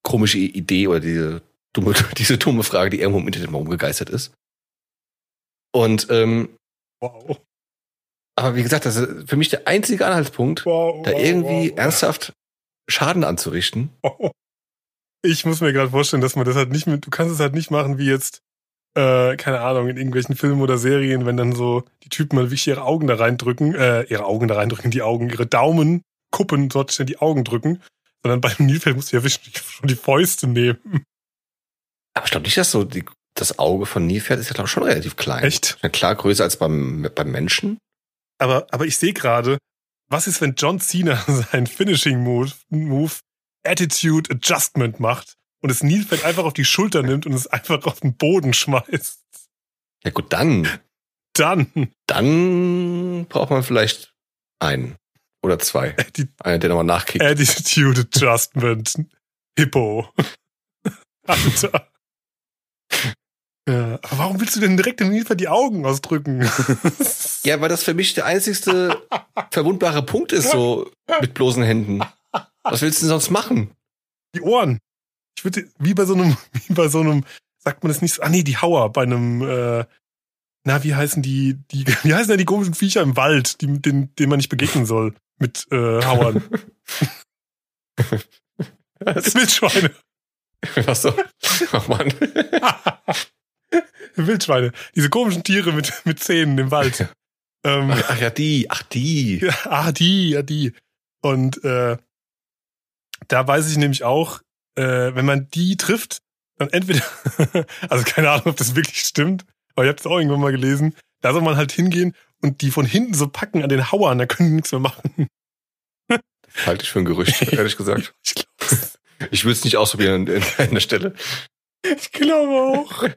komische Idee oder diese dumme, [LAUGHS] diese dumme Frage, die irgendwo im Internet mal umgegeistert ist. Und ähm, Wow. aber wie gesagt, das ist für mich der einzige Anhaltspunkt, wow da wow, irgendwie wow. ernsthaft Schaden anzurichten. [LAUGHS] Ich muss mir gerade vorstellen, dass man das halt nicht mit, du kannst es halt nicht machen wie jetzt, äh, keine Ahnung, in irgendwelchen Filmen oder Serien, wenn dann so die Typen mal wirklich ihre Augen da reindrücken, äh, ihre Augen da reindrücken, die Augen, ihre Daumen, Kuppen dort schnell die Augen drücken, sondern beim Nilpferd musst du ja wirklich schon die Fäuste nehmen. Aber ich glaube nicht, dass so die, das Auge von Nilpferd ist ja glaube ich schon relativ klein. Echt? Ja, klar größer als beim, beim Menschen. Aber, aber ich sehe gerade, was ist, wenn John Cena [LAUGHS] seinen Finishing Move, Move Attitude Adjustment macht und das Nilpferd einfach auf die Schulter nimmt und es einfach auf den Boden schmeißt? Ja gut, dann, Dann, dann braucht man vielleicht einen oder zwei. Atti Einer, der nochmal nachkickt. Attitude Adjustment Hippo. [LAUGHS] Alter. Ja, aber warum willst du denn direkt dem Nilpferd die Augen ausdrücken? Ja, weil das für mich der einzigste verwundbare Punkt ist, so mit bloßen Händen. Was willst du denn sonst machen? Die Ohren. Ich würde, wie bei so einem, [LAUGHS] wie bei so einem, sagt man das nicht so, ah nee, die Hauer bei einem, äh, na, wie heißen die, die, [LAUGHS] wie heißen denn die komischen Viecher im Wald, die, den, denen man nicht begegnen soll, mit, äh, Hauern? [LAUGHS] Wildschweine. Ach so. Wildschweine. Diese komischen Tiere mit, [LAUGHS] mit Zähnen im Wald. [LAUGHS] Ähm, Ach, ach ja, die. Ach, die. Ja, [LAUGHS] ah, die, ja, die. Und äh, da weiß ich nämlich auch, äh, wenn man die trifft, dann entweder, also keine Ahnung, ob das wirklich stimmt, aber ich habe das auch irgendwann mal gelesen, da soll man halt hingehen und die von hinten so packen an den Hauern, da können die nichts mehr machen. Halte ich für ein Gerücht, ehrlich gesagt. Ich glaube Ich würde es nicht ausprobieren an an der Stelle. ich glaube auch.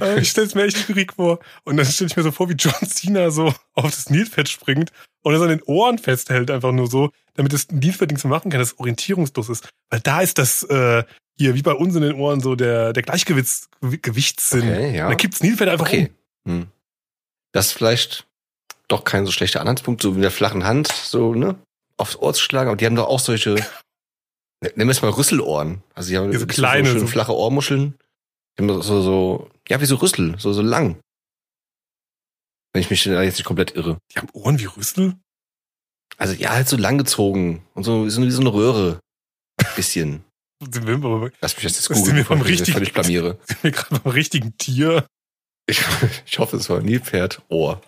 Äh, Ich stelle es mir echt schwierig vor. Und dann stelle ich mir so vor, wie John Cena so auf das Nilpferd springt und es an den Ohren festhält, einfach nur so, damit das Nilpferd nichts machen kann, das orientierungslos ist. Weil da ist das äh, hier, wie bei uns in den Ohren, so der, der Gleichgewichts Gewichtssinn. Okay, ja. Und dann kippt's Nilpferd einfach Okay. um. Hm. Das ist vielleicht doch kein so schlechter Anhaltspunkt, so wie in der flachen Hand, so, ne, aufs Ohr zu schlagen. Aber die haben doch auch solche, [LAUGHS] ne- nennen wir es mal Rüsselohren. Also die haben so kleine, so- flache Ohrmuscheln. Haben so, so, ja, wie so Rüssel, so, so lang. Wenn ich mich da jetzt nicht komplett irre. Die haben Ohren wie Rüssel? Also ja, halt so langgezogen und so, so wie so eine Röhre. Bisschen. [LAUGHS] Sind wir, aber, Lass mich jetzt jetzt Das [LAUGHS] sind googeln, wir beim ich richtigen- völlig blamiere. [LAUGHS] sind wir gerade beim richtigen Tier? Ich, ich hoffe, es war Nilpferd, Ohr.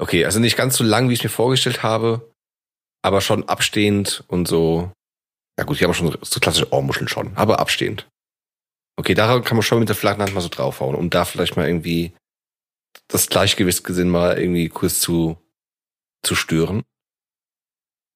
Okay, also nicht ganz so lang, wie ich mir vorgestellt habe, aber schon abstehend und so. Ja gut, die haben schon so klassische Ohrmuscheln schon, aber abstehend. Okay, da kann man schon mit der flachen Hand mal so draufhauen, um da vielleicht mal irgendwie das Gleichgewichtsgesinn mal irgendwie kurz zu, zu stören.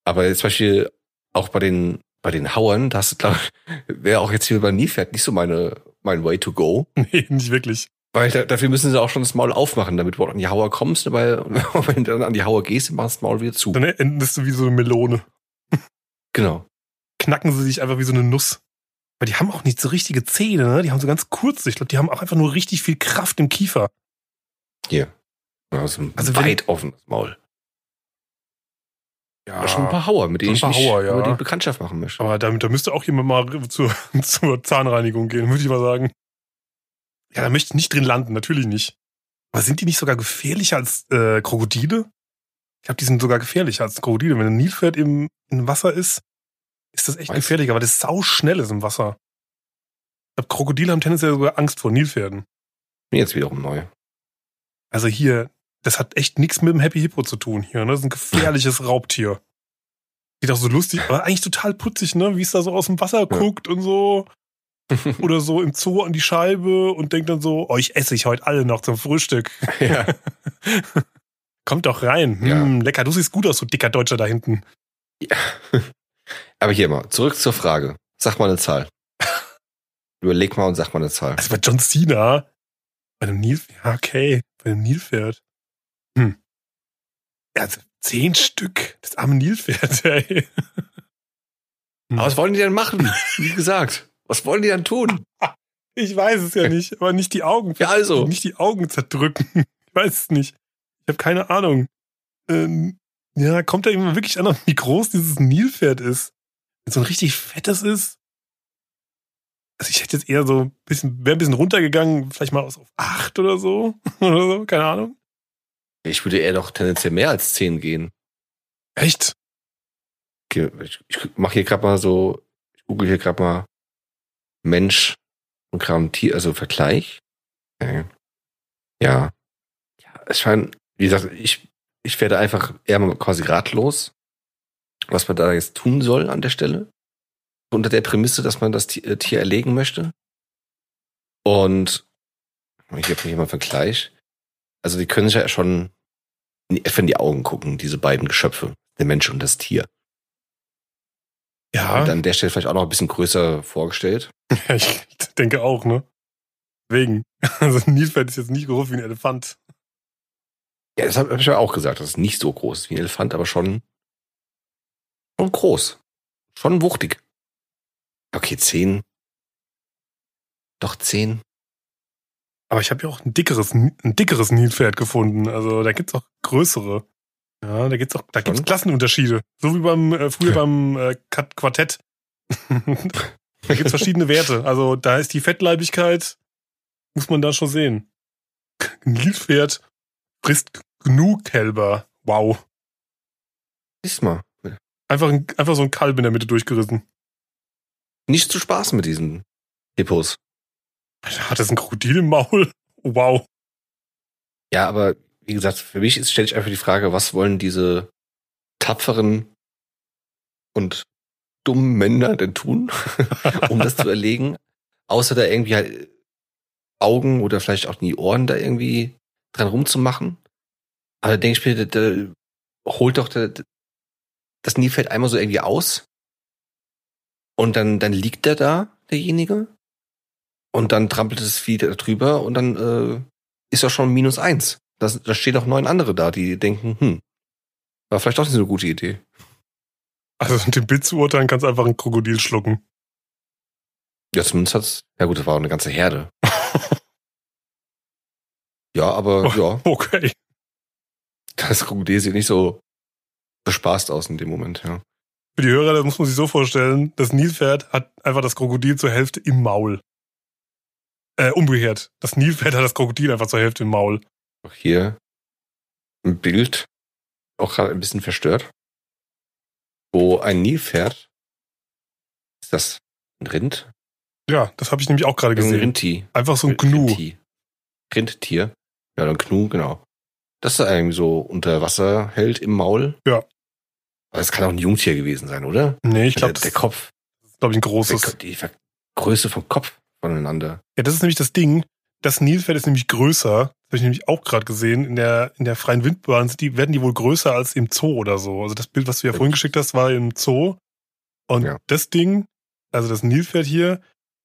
Aber jetzt zum Beispiel auch bei den, bei den Hauern, da hast du, glaube ich, wäre auch jetzt hier bei Nilpferd nicht so meine, mein Way to go. [LAUGHS] Nee, nicht wirklich. Weil da, dafür müssen sie auch schon das Maul aufmachen, damit du auch an die Hauer kommst. Weil [LAUGHS] wenn du dann an die Hauer gehst, dann machst du das Maul wieder zu. Dann endest du wie so eine Melone. Genau. Knacken sie sich einfach wie so eine Nuss. Aber die haben auch nicht so richtige Zähne, ne? Die haben so ganz kurze. Ich glaube, die haben auch einfach nur richtig viel Kraft im Kiefer. Hier. Also, ein Also weit offenes Maul. Ja, Aber schon ein paar Hauer, mit denen Ein ich paar Hauer, ja. über die Bekanntschaft machen möchte. Aber damit, da müsste auch jemand mal zur, [LAUGHS] zur Zahnreinigung gehen, würde ich mal sagen. Ja, da möchte ich nicht drin landen, natürlich nicht. Aber sind die nicht sogar gefährlicher als äh, Krokodile? Ich glaube, die sind sogar gefährlicher als Krokodile. Wenn ein Nilpferd im, im Wasser ist, ist das echt du? gefährlicher, weil das sau schnell ist im Wasser. Ich glaube, Krokodile haben tendenziell sogar Angst vor Nilpferden. Mir jetzt wiederum neu. Also hier, das hat echt nichts mit dem Happy Hippo zu tun hier. Ne? Das ist ein gefährliches [LAUGHS] Raubtier. Sieht auch so lustig, aber eigentlich total putzig, ne? Wie es da so aus dem Wasser Ja. guckt und so. [LAUGHS] Oder so im Zoo an die Scheibe und denkt dann so, oh, ich esse ich heute alle noch zum Frühstück. ja. [LAUGHS] Kommt doch rein. Ja. Hm, lecker, du siehst gut aus, so dicker Deutscher da hinten. Aber hier mal, zurück zur Frage. Sag mal eine Zahl. [LAUGHS] Überleg mal und sag mal eine Zahl. Also bei John Cena, bei einem Nil, ja, okay, bei einem Nilpferd. Hm. Also zehn Stück, das arme Nilpferd, [LAUGHS] ey. Aber was wollen die denn machen? Wie gesagt, was wollen die dann tun? [LAUGHS] Ich weiß es ja nicht, aber nicht die Augen. Ja, also. Nicht die Augen zerdrücken. Ich weiß es nicht. Ich habe keine Ahnung. Ähm, ja, kommt da immer wirklich an, wie groß dieses Nilpferd ist. So ein richtig fettes ist. Also ich hätte jetzt eher so ein bisschen, wäre ein bisschen runtergegangen, vielleicht mal auf acht oder so. [LAUGHS] Oder so, keine Ahnung. Ich würde eher doch tendenziell mehr als 10 gehen. Echt? Okay, ich, ich mache hier gerade mal so, ich google hier gerade mal Mensch und Kram Tier, also Vergleich. Okay. Ja. Ja, es scheint, wie gesagt, ich, ich werde einfach eher mal quasi ratlos, was man da jetzt tun soll an der Stelle. Unter der Prämisse, dass man das äh, Tier erlegen möchte. Und ich habe hier mal einen Vergleich. Also die können sich ja schon in die Augen gucken, diese beiden Geschöpfe, der Mensch und das Tier. Ja, Und an der Stelle vielleicht auch noch ein bisschen größer vorgestellt. [LAUGHS] ich denke auch, ne? Wegen. [LAUGHS] Also Nilpferd ist jetzt nicht groß wie ein Elefant. Ja, das habe hab ich ja auch gesagt, dass es nicht so groß ist wie ein Elefant, aber schon, schon groß. Schon wuchtig. Okay, zehn. Doch zehn. Aber ich habe ja auch ein dickeres, ein dickeres Nilpferd gefunden. Also da gibt's auch größere. Ja, da gibt's auch, da gibt's? Klassenunterschiede. So wie beim äh, früher [LAUGHS] beim äh, Quartett. da gibt's verschiedene Werte. Also da ist die Fettleibigkeit, muss man da schon sehen. Nilpferd frisst genug Kälber. Wow. Siehst mal. Einfach, ein, einfach so ein Kalb in der Mitte durchgerissen. Nicht zu spaßen mit diesen Hippos. Hat das ein Krokodil im Maul? Wow. Ja, aber wie gesagt, für mich ist- stelle ich einfach die Frage, was wollen diese tapferen und dummen Männer denn tun, [LAUGHS] um das zu erlegen? Außer da irgendwie halt Augen oder vielleicht auch die Ohren da irgendwie dran rumzumachen. Aber da denke ich mir, da, da holt doch der, das Nilpferd einmal so irgendwie aus und dann, dann liegt der da, derjenige, und dann trampelt das Vieh da drüber und dann äh, ist doch schon minus eins. Das, da stehen auch neun andere da, die denken, hm, war vielleicht doch nicht so eine gute Idee. Also mit dem Bild zu urteilen, kannst einfach ein Krokodil schlucken. Ja, zumindest hat's, ja gut, das war auch eine ganze Herde. [LAUGHS] ja, aber ja, Okay. das Krokodil sieht nicht so bespaßt aus in dem Moment, ja. Für die Hörer, das muss man sich so vorstellen, das Nilpferd hat einfach das Krokodil zur Hälfte im Maul. Äh, umgekehrt. Das Nilpferd hat das Krokodil einfach zur Hälfte im Maul. Auch hier ein Bild, auch gerade ein bisschen verstört, wo ein Nilpferd, ist das ein Rind? Ja, das habe ich nämlich auch gerade Ein gesehen. Rindtier. Einfach so ein Gnu. Rindtier. Rindtier. Ja, ein Gnu, genau. Das da irgendwie so unter Wasser hält im Maul. Ja. Aber das kann auch ein Jungtier gewesen sein, oder? Nee, ich glaube, der, das der ist, Kopf, glaube ich, ein der, großes. die Ver Größe vom Kopf voneinander. Ja, das ist nämlich das Ding. Das Nilpferd ist nämlich größer. Das habe ich nämlich auch gerade gesehen. In der, in der freien Wildbahn sind die, werden die wohl größer als im Zoo oder so. Also das Bild, was du ja vorhin geschickt hast, war im Zoo. Und Ja. das Ding, also das Nilpferd hier,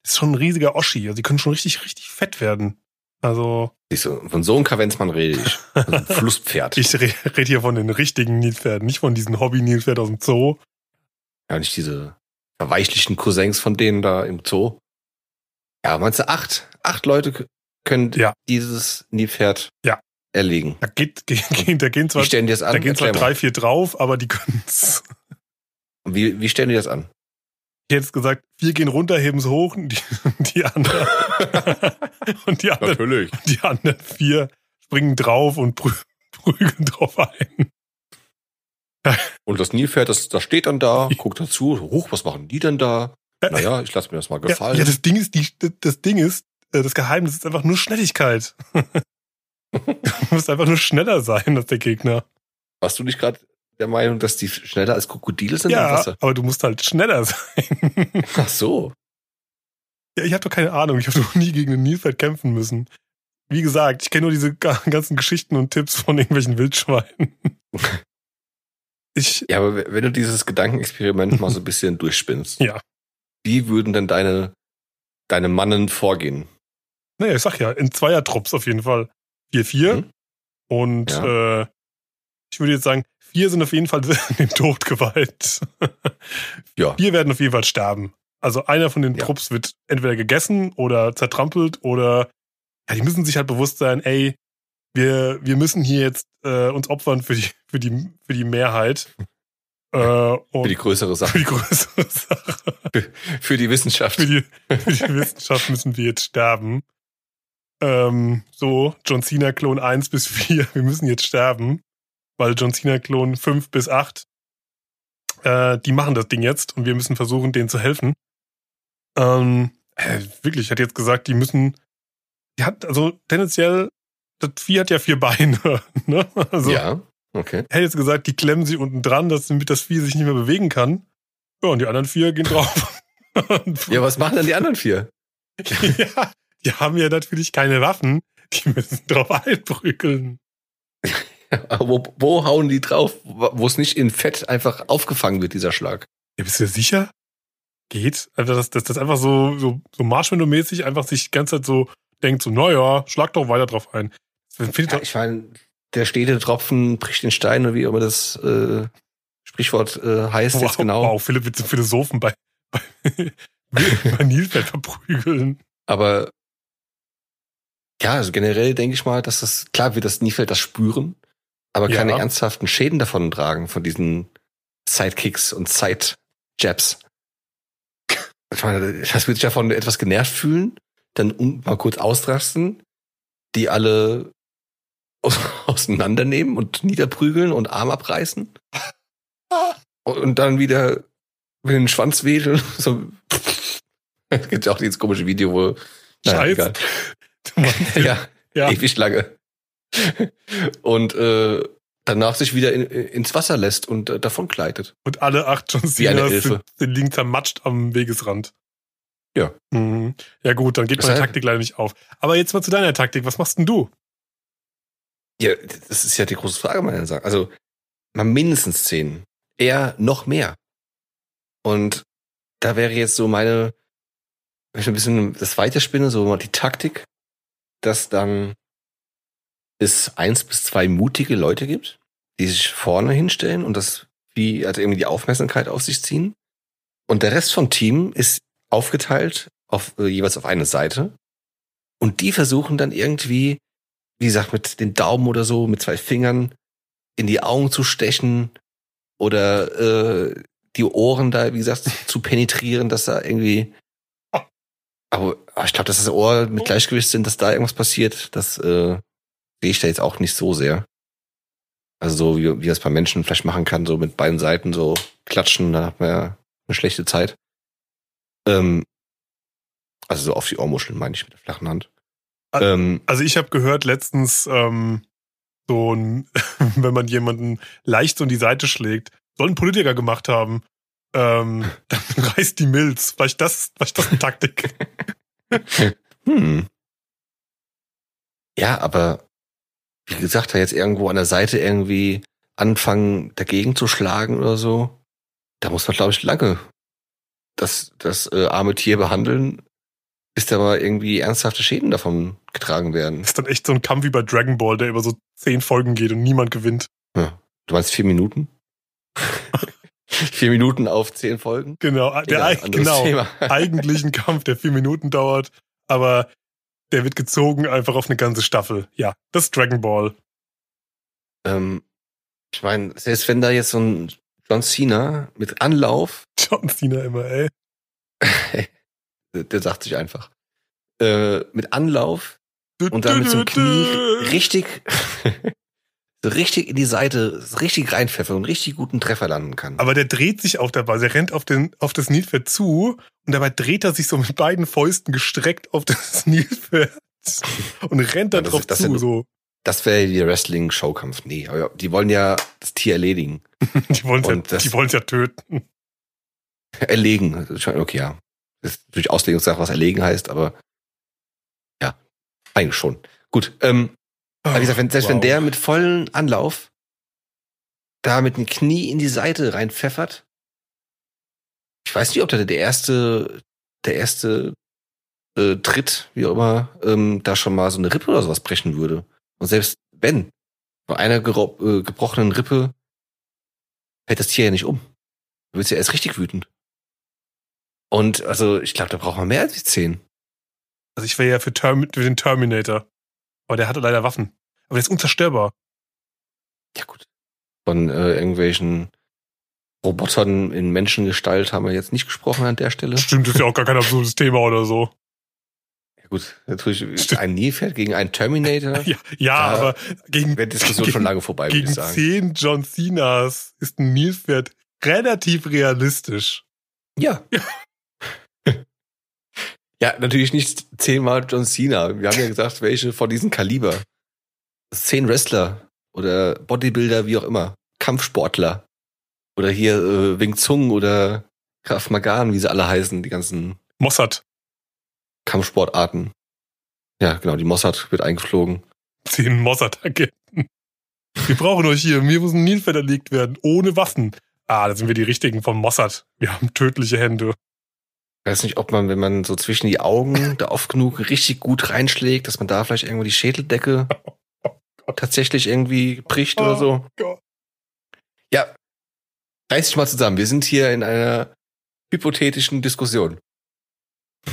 ist schon ein riesiger Oschi. Also die können schon richtig, richtig fett werden. Also Siehst du, von so einem Kavenzmann rede ich. Also ein [LAUGHS] Flusspferd. ich re rede hier von den richtigen Nilpferden, nicht von diesen Hobby-Nilpferd aus dem Zoo. ja, nicht diese verweichlichten Cousins von denen da im Zoo. Ja, meinst du, acht? Acht Leute können Ja. dieses Nilpferd Ja. erlegen. Da geht, [LAUGHS] geht, geht da gehen zwar, an? da gehen zwar drei, vier drauf, aber die können's. Wie, wie stellen die das an? Jetzt gesagt, vier gehen runter, heben's hoch, und die, die anderen, [LAUGHS] und die anderen, Natürlich. die anderen vier springen drauf und prü prügeln drauf ein. Und das Nilpferd, das, das steht dann da, guckt dazu, hoch, was machen die denn da? Naja, ich lasse mir das mal Ja, gefallen. ja, das Ding ist, die, das Ding ist, äh, das Geheimnis ist einfach nur Schnelligkeit. [LAUGHS] [LAUGHS] du musst einfach nur schneller sein als der Gegner. Warst du nicht gerade der Meinung, dass die schneller als Krokodile sind im Ja, Wasser. aber du musst halt schneller [LAUGHS] sein. Ach so. Ja, ich habe doch keine Ahnung. Ich habe noch nie gegen ein Nilpferd kämpfen müssen. Wie gesagt, ich kenne nur diese ga- ganzen Geschichten und Tipps von irgendwelchen Wildschweinen. [LAUGHS] Ich, Ja, aber wenn du dieses Gedankenexperiment mal so ein bisschen durchspinnst. [LAUGHS] Ja. Wie würden denn deine, deine Mannen vorgehen? naja, ich sag ja, in Zweiertrupps auf jeden Fall. 4-4. Mhm. Und äh, ich würde jetzt sagen, vier sind auf jeden Fall [LAUGHS] dem Tod geweiht. Ja. Vier werden auf jeden Fall sterben. Also einer von den Ja. Trupps wird entweder gegessen oder zertrampelt oder ja, die müssen sich halt bewusst sein, ey, wir, wir müssen hier jetzt äh, uns opfern für die, für die, für die Mehrheit. [LAUGHS] Äh, und Für die größere für Sache. die größere Sache. Für die Wissenschaft. Für die, für die Wissenschaft müssen wir jetzt sterben. Ähm, so, John Cena Klon 1 bis 4, wir müssen jetzt sterben. Weil John Cena Klon 5 bis 8, äh, die machen das Ding jetzt und wir müssen versuchen, denen zu helfen. Ähm, äh, wirklich, ich hätte jetzt gesagt, die müssen, die hat, also tendenziell, das Vieh hat ja vier Beine, [LAUGHS] ne? Also, ja, okay. ich hätte jetzt gesagt, die klemmen sie unten dran, dass damit das Vieh sich nicht mehr bewegen kann. Ja, und die anderen vier gehen drauf. [LAUGHS] Ja, was machen dann die anderen vier? [LAUGHS] ja, die haben ja natürlich keine Waffen. Die müssen drauf einprügeln. [LAUGHS] Wo, wo hauen die drauf, wo es nicht in Fett einfach aufgefangen wird, dieser Schlag? Ja, bist du dir sicher? Geht? Also, dass das, das einfach so, so, so Marshmallow-mäßig einfach sich die ganze Zeit so denkt, so, naja, schlag doch weiter drauf ein. Ja, ich meine, der stete Tropfen bricht den Stein, oder wie immer das äh, Sprichwort äh, heißt wow, jetzt genau. wow, Philipp wird zum Philosophen bei, [LAUGHS] bei, bei Nilpferd verprügeln. Aber ja, also generell denke ich mal, dass das, klar wird das Niefeld das spüren, aber Ja. keine ernsthaften Schäden davon tragen, von diesen Sidekicks und Side-Jabs. [LAUGHS] Ich meine, das wird sich davon etwas genervt fühlen, dann um, mal kurz ausrasten, die alle aus, [LAUGHS] auseinandernehmen und niederprügeln und Arm abreißen. [LAUGHS] Und dann wieder mit dem Schwanz wedeln. So. Es gibt ja auch dieses komische Video, wo Scheiße. ja, ja. ewig lange. Und äh, danach sich wieder in, ins Wasser lässt und äh, davon gleitet. Und alle acht John sind, sind liegen zermatscht am Wegesrand. Ja. Mhm. Ja gut, dann geht Das meine heißt- Taktik leider nicht auf. Aber jetzt mal zu deiner Taktik. Was machst denn du? Ja, das ist ja die große Frage, meine Sache. Also mal mindestens zehn, eher noch mehr. Und da wäre jetzt so meine, wenn ich ein bisschen das weiterspinne, so mal die Taktik, dass dann es eins bis zwei mutige Leute gibt, die sich vorne hinstellen und das wie also irgendwie die Aufmerksamkeit auf sich ziehen. Und der Rest vom Team ist aufgeteilt auf äh, jeweils auf eine Seite. Und die versuchen dann irgendwie, wie gesagt, mit den Daumen oder so, mit zwei Fingern in die Augen zu stechen oder äh, die Ohren da, wie gesagt, [LAUGHS] zu penetrieren, dass da irgendwie. Aber aber ich glaube, dass das Ohr mit Gleichgewicht sind, dass da irgendwas passiert, das äh, sehe ich da jetzt auch nicht so sehr. Also so wie, wie das bei Menschen vielleicht machen kann, so mit beiden Seiten so klatschen, dann hat man ja eine schlechte Zeit. Ähm, also so auf die Ohrmuscheln meine ich mit der flachen Hand. Ah, Ähm, Also ich habe gehört letztens, ähm, so ein, [LAUGHS] wenn man jemanden leicht so in die Seite schlägt, soll ein Politiker gemacht haben, ähm, [LAUGHS] dann reißt die Milz. Vielleicht das, vielleicht das eine Taktik. [LAUGHS] Hm. Ja, aber wie gesagt, da jetzt irgendwo an der Seite irgendwie anfangen, dagegen zu schlagen oder so, da muss man, glaube ich, lange das, das äh, arme Tier behandeln, bis da mal irgendwie ernsthafte Schäden davon getragen werden. Das ist dann echt so ein Kampf wie bei Dragon Ball, der über so zehn Folgen geht und niemand gewinnt. Ja. Du meinst vier Minuten? [LAUGHS] vier Minuten auf zehn Folgen? Genau, der anderes genau, Thema. eigentlich ein Kampf, der vier Minuten dauert, aber der wird gezogen einfach auf eine ganze Staffel. Ja, das ist Dragon Ball. Ähm, ich meine, selbst wenn da jetzt so ein John Cena mit Anlauf [LAUGHS] John Cena immer, ey. der der sagt sich einfach. Äh, mit Anlauf und dann mit so einem Knie richtig, [LAUGHS] so richtig in die Seite, richtig reinpfeffern und richtig guten Treffer landen kann. Aber der dreht sich auch dabei. Der rennt auf, den, auf das Nilpferd zu und dabei dreht er sich so mit beiden Fäusten gestreckt auf das [LAUGHS] Nilpferd und rennt dann Ja, drauf ist- das zu. so. das wäre der Wrestling-Showkampf. Nee, aber die wollen ja das Tier erledigen. [LAUGHS] Die wollen ja, die wollen's ja töten. Erlegen. Okay, ja. Das ist natürlich Auslegungssache, was erlegen heißt, aber ja, eigentlich schon. Gut, ähm, aber wie gesagt, wenn, selbst wenn Wow. der mit vollen Anlauf da mit dem Knie in die Seite reinpfeffert, ich weiß nicht, ob da der erste, der erste äh, Tritt, wie auch immer, ähm, da schon mal so eine Rippe oder sowas brechen würde. Und selbst wenn, bei einer äh, gebrochenen Rippe fällt das Tier ja nicht um. Du wirst ja erst richtig wütend. Und also, ich glaube, da braucht man mehr als die zehn. Also ich wäre ja für, Term für den Terminator. Aber der hatte leider Waffen. Aber der ist unzerstörbar. Ja, gut. Von äh, irgendwelchen Robotern in Menschengestalt haben wir jetzt nicht gesprochen an der Stelle. Stimmt, ist ja auch gar kein [LAUGHS] absurdes Thema oder so. Ja, gut, natürlich Stimmt. ein Nilpferd gegen einen Terminator. [LAUGHS] Ja, ja aber gegen, Wäre die Diskussion gegen, schon lange vorbei, würde gegen ich sagen. zehn John Cenas ist ein Nilpferd relativ realistisch. Ja. [LAUGHS] ja, natürlich nicht zehnmal John Cena. Wir haben ja gesagt, welche von diesen Kaliber. Zehn Wrestler oder Bodybuilder, wie auch immer. Kampfsportler. Oder hier äh, Wing Zung oder Krav Magan, wie sie alle heißen, die ganzen Mossad, Kampfsportarten. Ja, genau, die Mossad wird eingeflogen. zehn Mossad-Agenten. Wir brauchen euch hier. Mir muss ein Nilpferd erlegt werden. Ohne Waffen. Ah, da sind wir die richtigen vom Mossad. Wir haben tödliche Hände. Ich weiß nicht, ob man, wenn man so zwischen die Augen [LAUGHS] da oft genug richtig gut reinschlägt, dass man da vielleicht irgendwo die Schädeldecke [LAUGHS] tatsächlich irgendwie bricht oder so. Gott. Ja, reiß dich mal zusammen. Wir sind hier in einer hypothetischen Diskussion. [LAUGHS]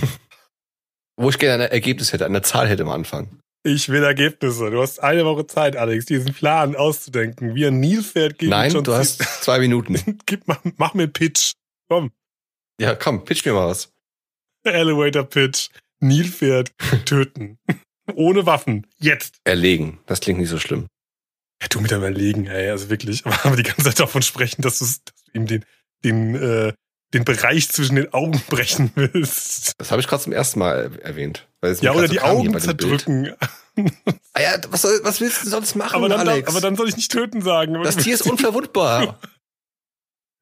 Wo ich gerne ein Ergebnis hätte, eine Zahl hätte am Anfang. Ich will Ergebnisse. Du hast eine Woche Zeit, Alex, diesen Plan auszudenken. Wie ein Nilpferd gegen Nein, John du hast zwei Minuten. Gib, mach, mach mir einen Pitch. Komm. Ja, komm, pitch mir mal was. Elevator Pitch. Nilpferd [LAUGHS] töten. Ohne Waffen. Jetzt. Erlegen. Das klingt nicht so schlimm. Ja, du mit deinem Erlegen, ey. Also wirklich. Aber die ganze Zeit davon sprechen, dass, dass du ihm den, den, äh, den Bereich zwischen den Augen brechen willst. Das habe ich gerade zum ersten Mal er- erwähnt. Weil es mir Ja, oder so die Augen zerdrücken. [LAUGHS] Ah ja, was, soll, was willst du sonst machen, Aber dann, Alex? aber dann soll ich nicht töten sagen. Das Tier ist unverwundbar.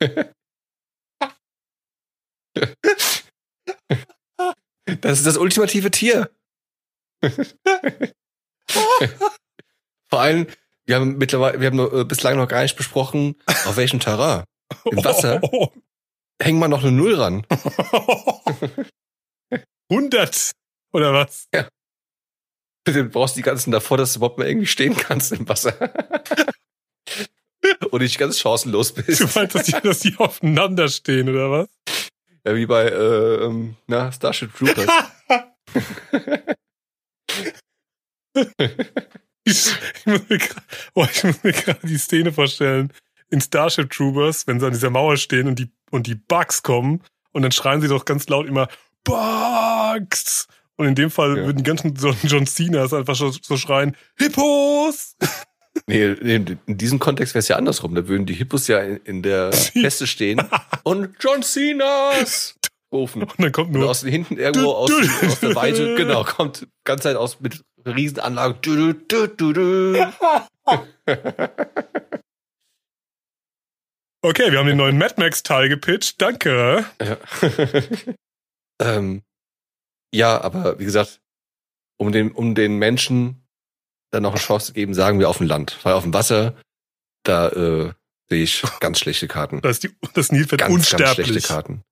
[LAUGHS] Das ist das ultimative Tier. Vor allem, wir haben mittlerweile, wir haben äh, bislang noch gar nicht besprochen, auf welchem Terrain. Im Wasser [LAUGHS] Oh, hängen wir noch eine Null ran. 100 oder was? Du brauchst die ganzen davor, dass du überhaupt mal irgendwie stehen kannst im Wasser. [LAUGHS] Und nicht ganz chancenlos bist. Du meinst, dass die, dass die aufeinander stehen oder was? Ja, wie bei äh, ähm, na, Starship Troopers. [LAUGHS] Ich, ich muss mir gra- oh, ich muss mir gerade die Szene vorstellen. In Starship Troopers, wenn sie an dieser Mauer stehen und die, und die Bugs kommen und dann schreien sie doch ganz laut immer Bugs! Und in dem Fall Ja. würden die ganzen John, John Cenas einfach so, so schreien Hippos! Nee, in diesem Kontext wäre es ja andersrum. Da würden die Hippos ja in, der [LAUGHS] Feste stehen und John Cena's rufen. Und dann kommt Und nur aus hinten irgendwo aus, aus der Weite, genau, kommt ganz Zeit aus mit Riesenanlagen. Du, du, du, du. Okay, wir haben den neuen Mad Max Teil gepitcht. Danke. Ja. [LAUGHS] ähm, ja, aber wie gesagt, um den, um den Menschen dann noch eine Chance geben, sagen wir auf dem Land. Weil auf dem Wasser, da äh, sehe ich ganz schlechte Karten. Da ist die, das Nilpferd Ganz, ganz schlechte unsterblich. Karten.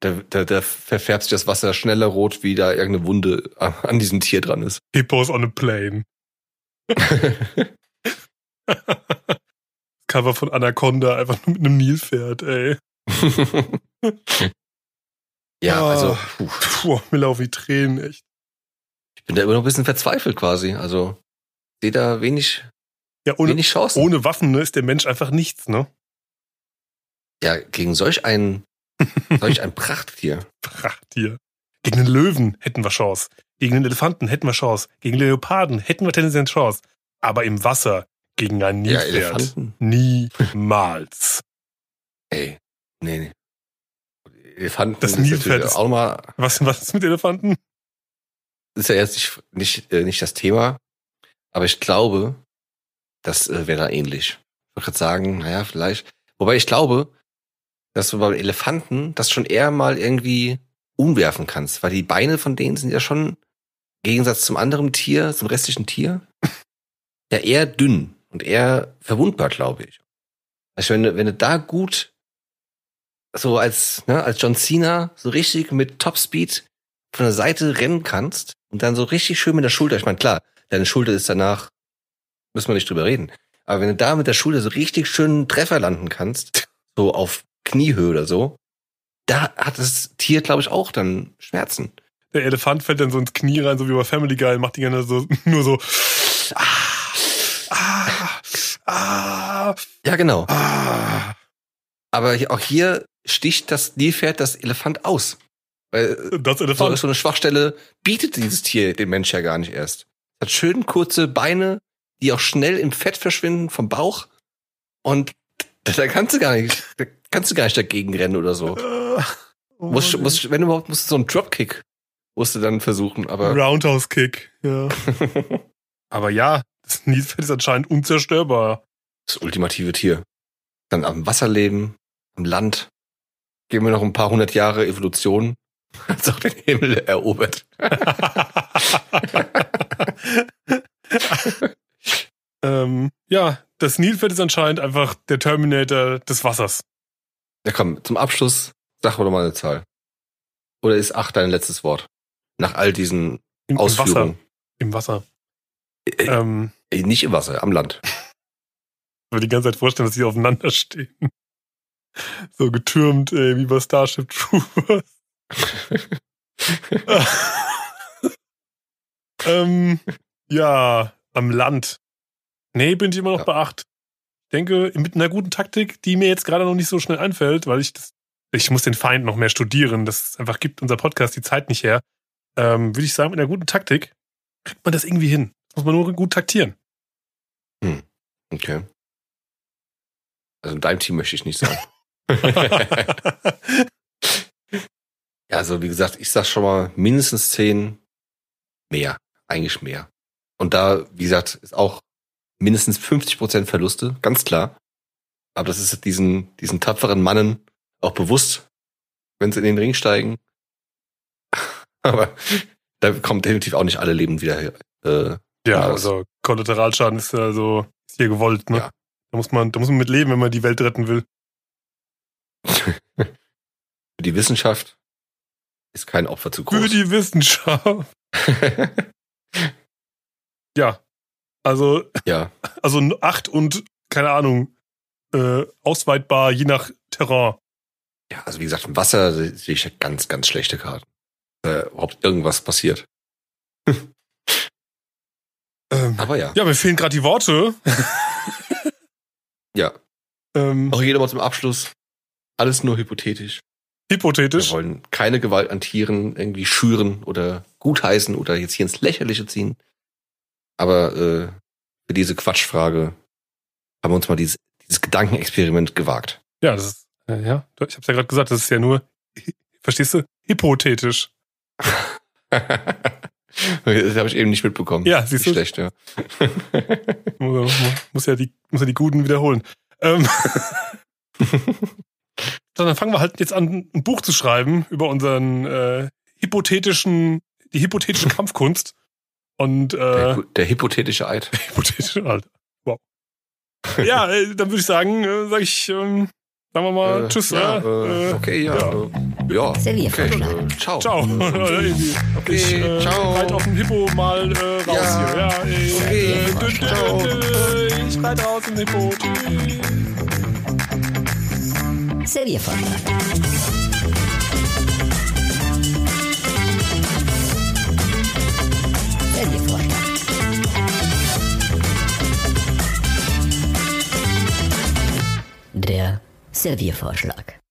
Da, da, da verfärbt sich das Wasser schneller rot, wie da irgendeine Wunde an an diesem Tier dran ist. Hippos on a plane. [LAUGHS] Cover von Anaconda, einfach nur mit einem Nilpferd, ey. ja, Ah. also puh, Puh, mir laufen die Tränen, echt. ich bin da immer noch ein bisschen verzweifelt quasi. Also sehe da wenig, Ja, ohne, wenig Chancen. ohne Waffen ne, ist der Mensch einfach nichts, ne? Ja, gegen solch ein, [LAUGHS] solch ein Prachttier. Prachttier. Gegen den Löwen hätten wir Chance. Gegen den Elefanten hätten wir Chance. Gegen den Leoparden hätten wir tendenziell Chance. Aber im Wasser gegen ein Ja, Nilpferd Elefanten. niemals. Ey, nee, nee. Elefanten Das Nilpferd ist- auch mal, Was, was ist mit Elefanten? ist ja jetzt nicht, nicht, äh, nicht das Thema. Aber ich glaube, das äh, wäre da ähnlich. Ich würde sagen, naja, vielleicht. Wobei ich glaube, dass du bei Elefanten das schon eher mal irgendwie umwerfen kannst, weil die Beine von denen sind ja schon im Gegensatz zum anderen Tier, zum restlichen Tier, [LAUGHS] ja eher dünn und eher verwundbar, glaube ich. Also wenn du, wenn du da gut so als, ne, als John Cena so richtig mit Topspeed von der Seite rennen kannst und dann so richtig schön mit der Schulter, ich meine, klar, deine Schulter ist danach, müssen wir nicht drüber reden. Aber wenn du da mit der Schulter so richtig schön Treffer landen kannst, [LAUGHS] so auf Kniehöhe oder so, da hat das Tier, glaube ich, auch dann Schmerzen. Der Elefant fällt dann so ins Knie rein, so wie bei Family Guy, macht die gerne so, [LAUGHS] nur so, ah, ah, ah, Ja, genau. ah. Aber auch hier sticht das Nilpferd das Elefant aus. Weil Das so, Elefant. so eine Schwachstelle bietet dieses Tier den Mensch ja gar nicht erst. Hat schön kurze Beine, die auch schnell im Fett verschwinden vom Bauch. Und da kannst du gar nicht, da kannst du gar nicht dagegen rennen oder so. Oh Musst, musst, wenn überhaupt, musst du so einen Dropkick musst du dann versuchen, aber Roundhouse Kick, ja. [LAUGHS] Aber ja, das Nilpferd ist anscheinend unzerstörbar. das ultimative Tier. Dann am Wasser leben, am Land. Geben wir noch ein paar hundert Jahre Evolution. Hat's auch den Himmel erobert. [LAUGHS] ähm, ja, das Nilpferd ist anscheinend einfach der Terminator des Wassers. Ja komm, zum Abschluss sag doch mal eine Zahl. Oder ist acht dein letztes Wort? Nach all diesen Im, im Ausführungen. Wasser. Im Wasser. Äh, Ähm, äh, nicht im Wasser, am Land. ich mir die ganze Zeit vorstellen, dass sie aufeinander stehen. So getürmt, ey, wie bei Starship Troopers. [LAUGHS] ähm, ja, am Land. Nee, bin ich immer noch Ja. bei acht. Ich denke, mit einer guten Taktik, die mir jetzt gerade noch nicht so schnell einfällt, weil ich das, ich muss den Feind noch mehr studieren. Das einfach gibt unser Podcast die Zeit nicht her. Ähm, würde ich sagen, mit einer guten Taktik kriegt man das irgendwie hin. Das muss man nur gut taktieren. Okay. Also in deinem Team möchte ich nicht sein. [LAUGHS] [LAUGHS] Ja, also wie gesagt, ich sag schon mal mindestens zehn mehr. Eigentlich mehr. Und da, wie gesagt, ist auch mindestens 50 Prozent Verluste, ganz klar. Aber das ist diesen, diesen tapferen Mannen auch bewusst, wenn sie in den Ring steigen. [LAUGHS] Aber da kommt definitiv auch nicht alle Leben wieder her. Äh, Ja, raus. also Kollateralschaden ist also ist hier gewollt, ne? Ja. Da muss man, da muss man mit leben, wenn man die Welt retten will. [LAUGHS] Für die Wissenschaft ist kein Opfer zu Für groß. die Wissenschaft. [LAUGHS] Ja. Also, ja, also acht und, keine Ahnung, äh, ausweitbar, je nach Terrain. ja, also wie gesagt, im Wasser sehe ich ganz, ganz schlechte Karten. Äh, ob irgendwas passiert. [LAUGHS] Ähm, Aber ja, ja, mir fehlen gerade die Worte. [LAUGHS] ja. Ähm, Auch jeder mal zum Abschluss. Alles nur hypothetisch. Wir hypothetisch. wollen keine Gewalt an Tieren irgendwie schüren oder gutheißen oder jetzt hier ins Lächerliche ziehen. Aber äh, für diese Quatschfrage haben wir uns mal dieses, dieses Gedankenexperiment gewagt. Ja, das ist, äh, ja, ich hab's ja gerade gesagt, das ist ja nur, verstehst du, hypothetisch. [LAUGHS] das habe ich eben nicht mitbekommen. Ja, siehst du? schlecht, ja. [LAUGHS] Muss, muss ja die, muss ja die Guten wiederholen. Ähm, [LAUGHS] dann fangen wir halt jetzt an, ein Buch zu schreiben über unseren äh, hypothetischen, die hypothetische [LAUGHS] Kampfkunst. Und Der, äh, der hypothetische Eid. [LAUGHS] hypothetische, Alter. Wow. Ja, äh, dann würde ich sagen, äh, sag ich, ähm, sagen wir mal, Äh, tschüss. Ja, äh, äh, äh, okay, ja. ja. äh, Ja, okay. Serviervorschlag. Äh, ciao. Ciao. [LAUGHS] Okay, ich äh, ciao. reite auf dem Hippo mal äh, raus Ja. hier. Ja, ey, Okay, äh, ciao. ich reite raus im Hippo. Tschüss. Serviervorschlag. Serviervorschlag. Der Serviervorschlag.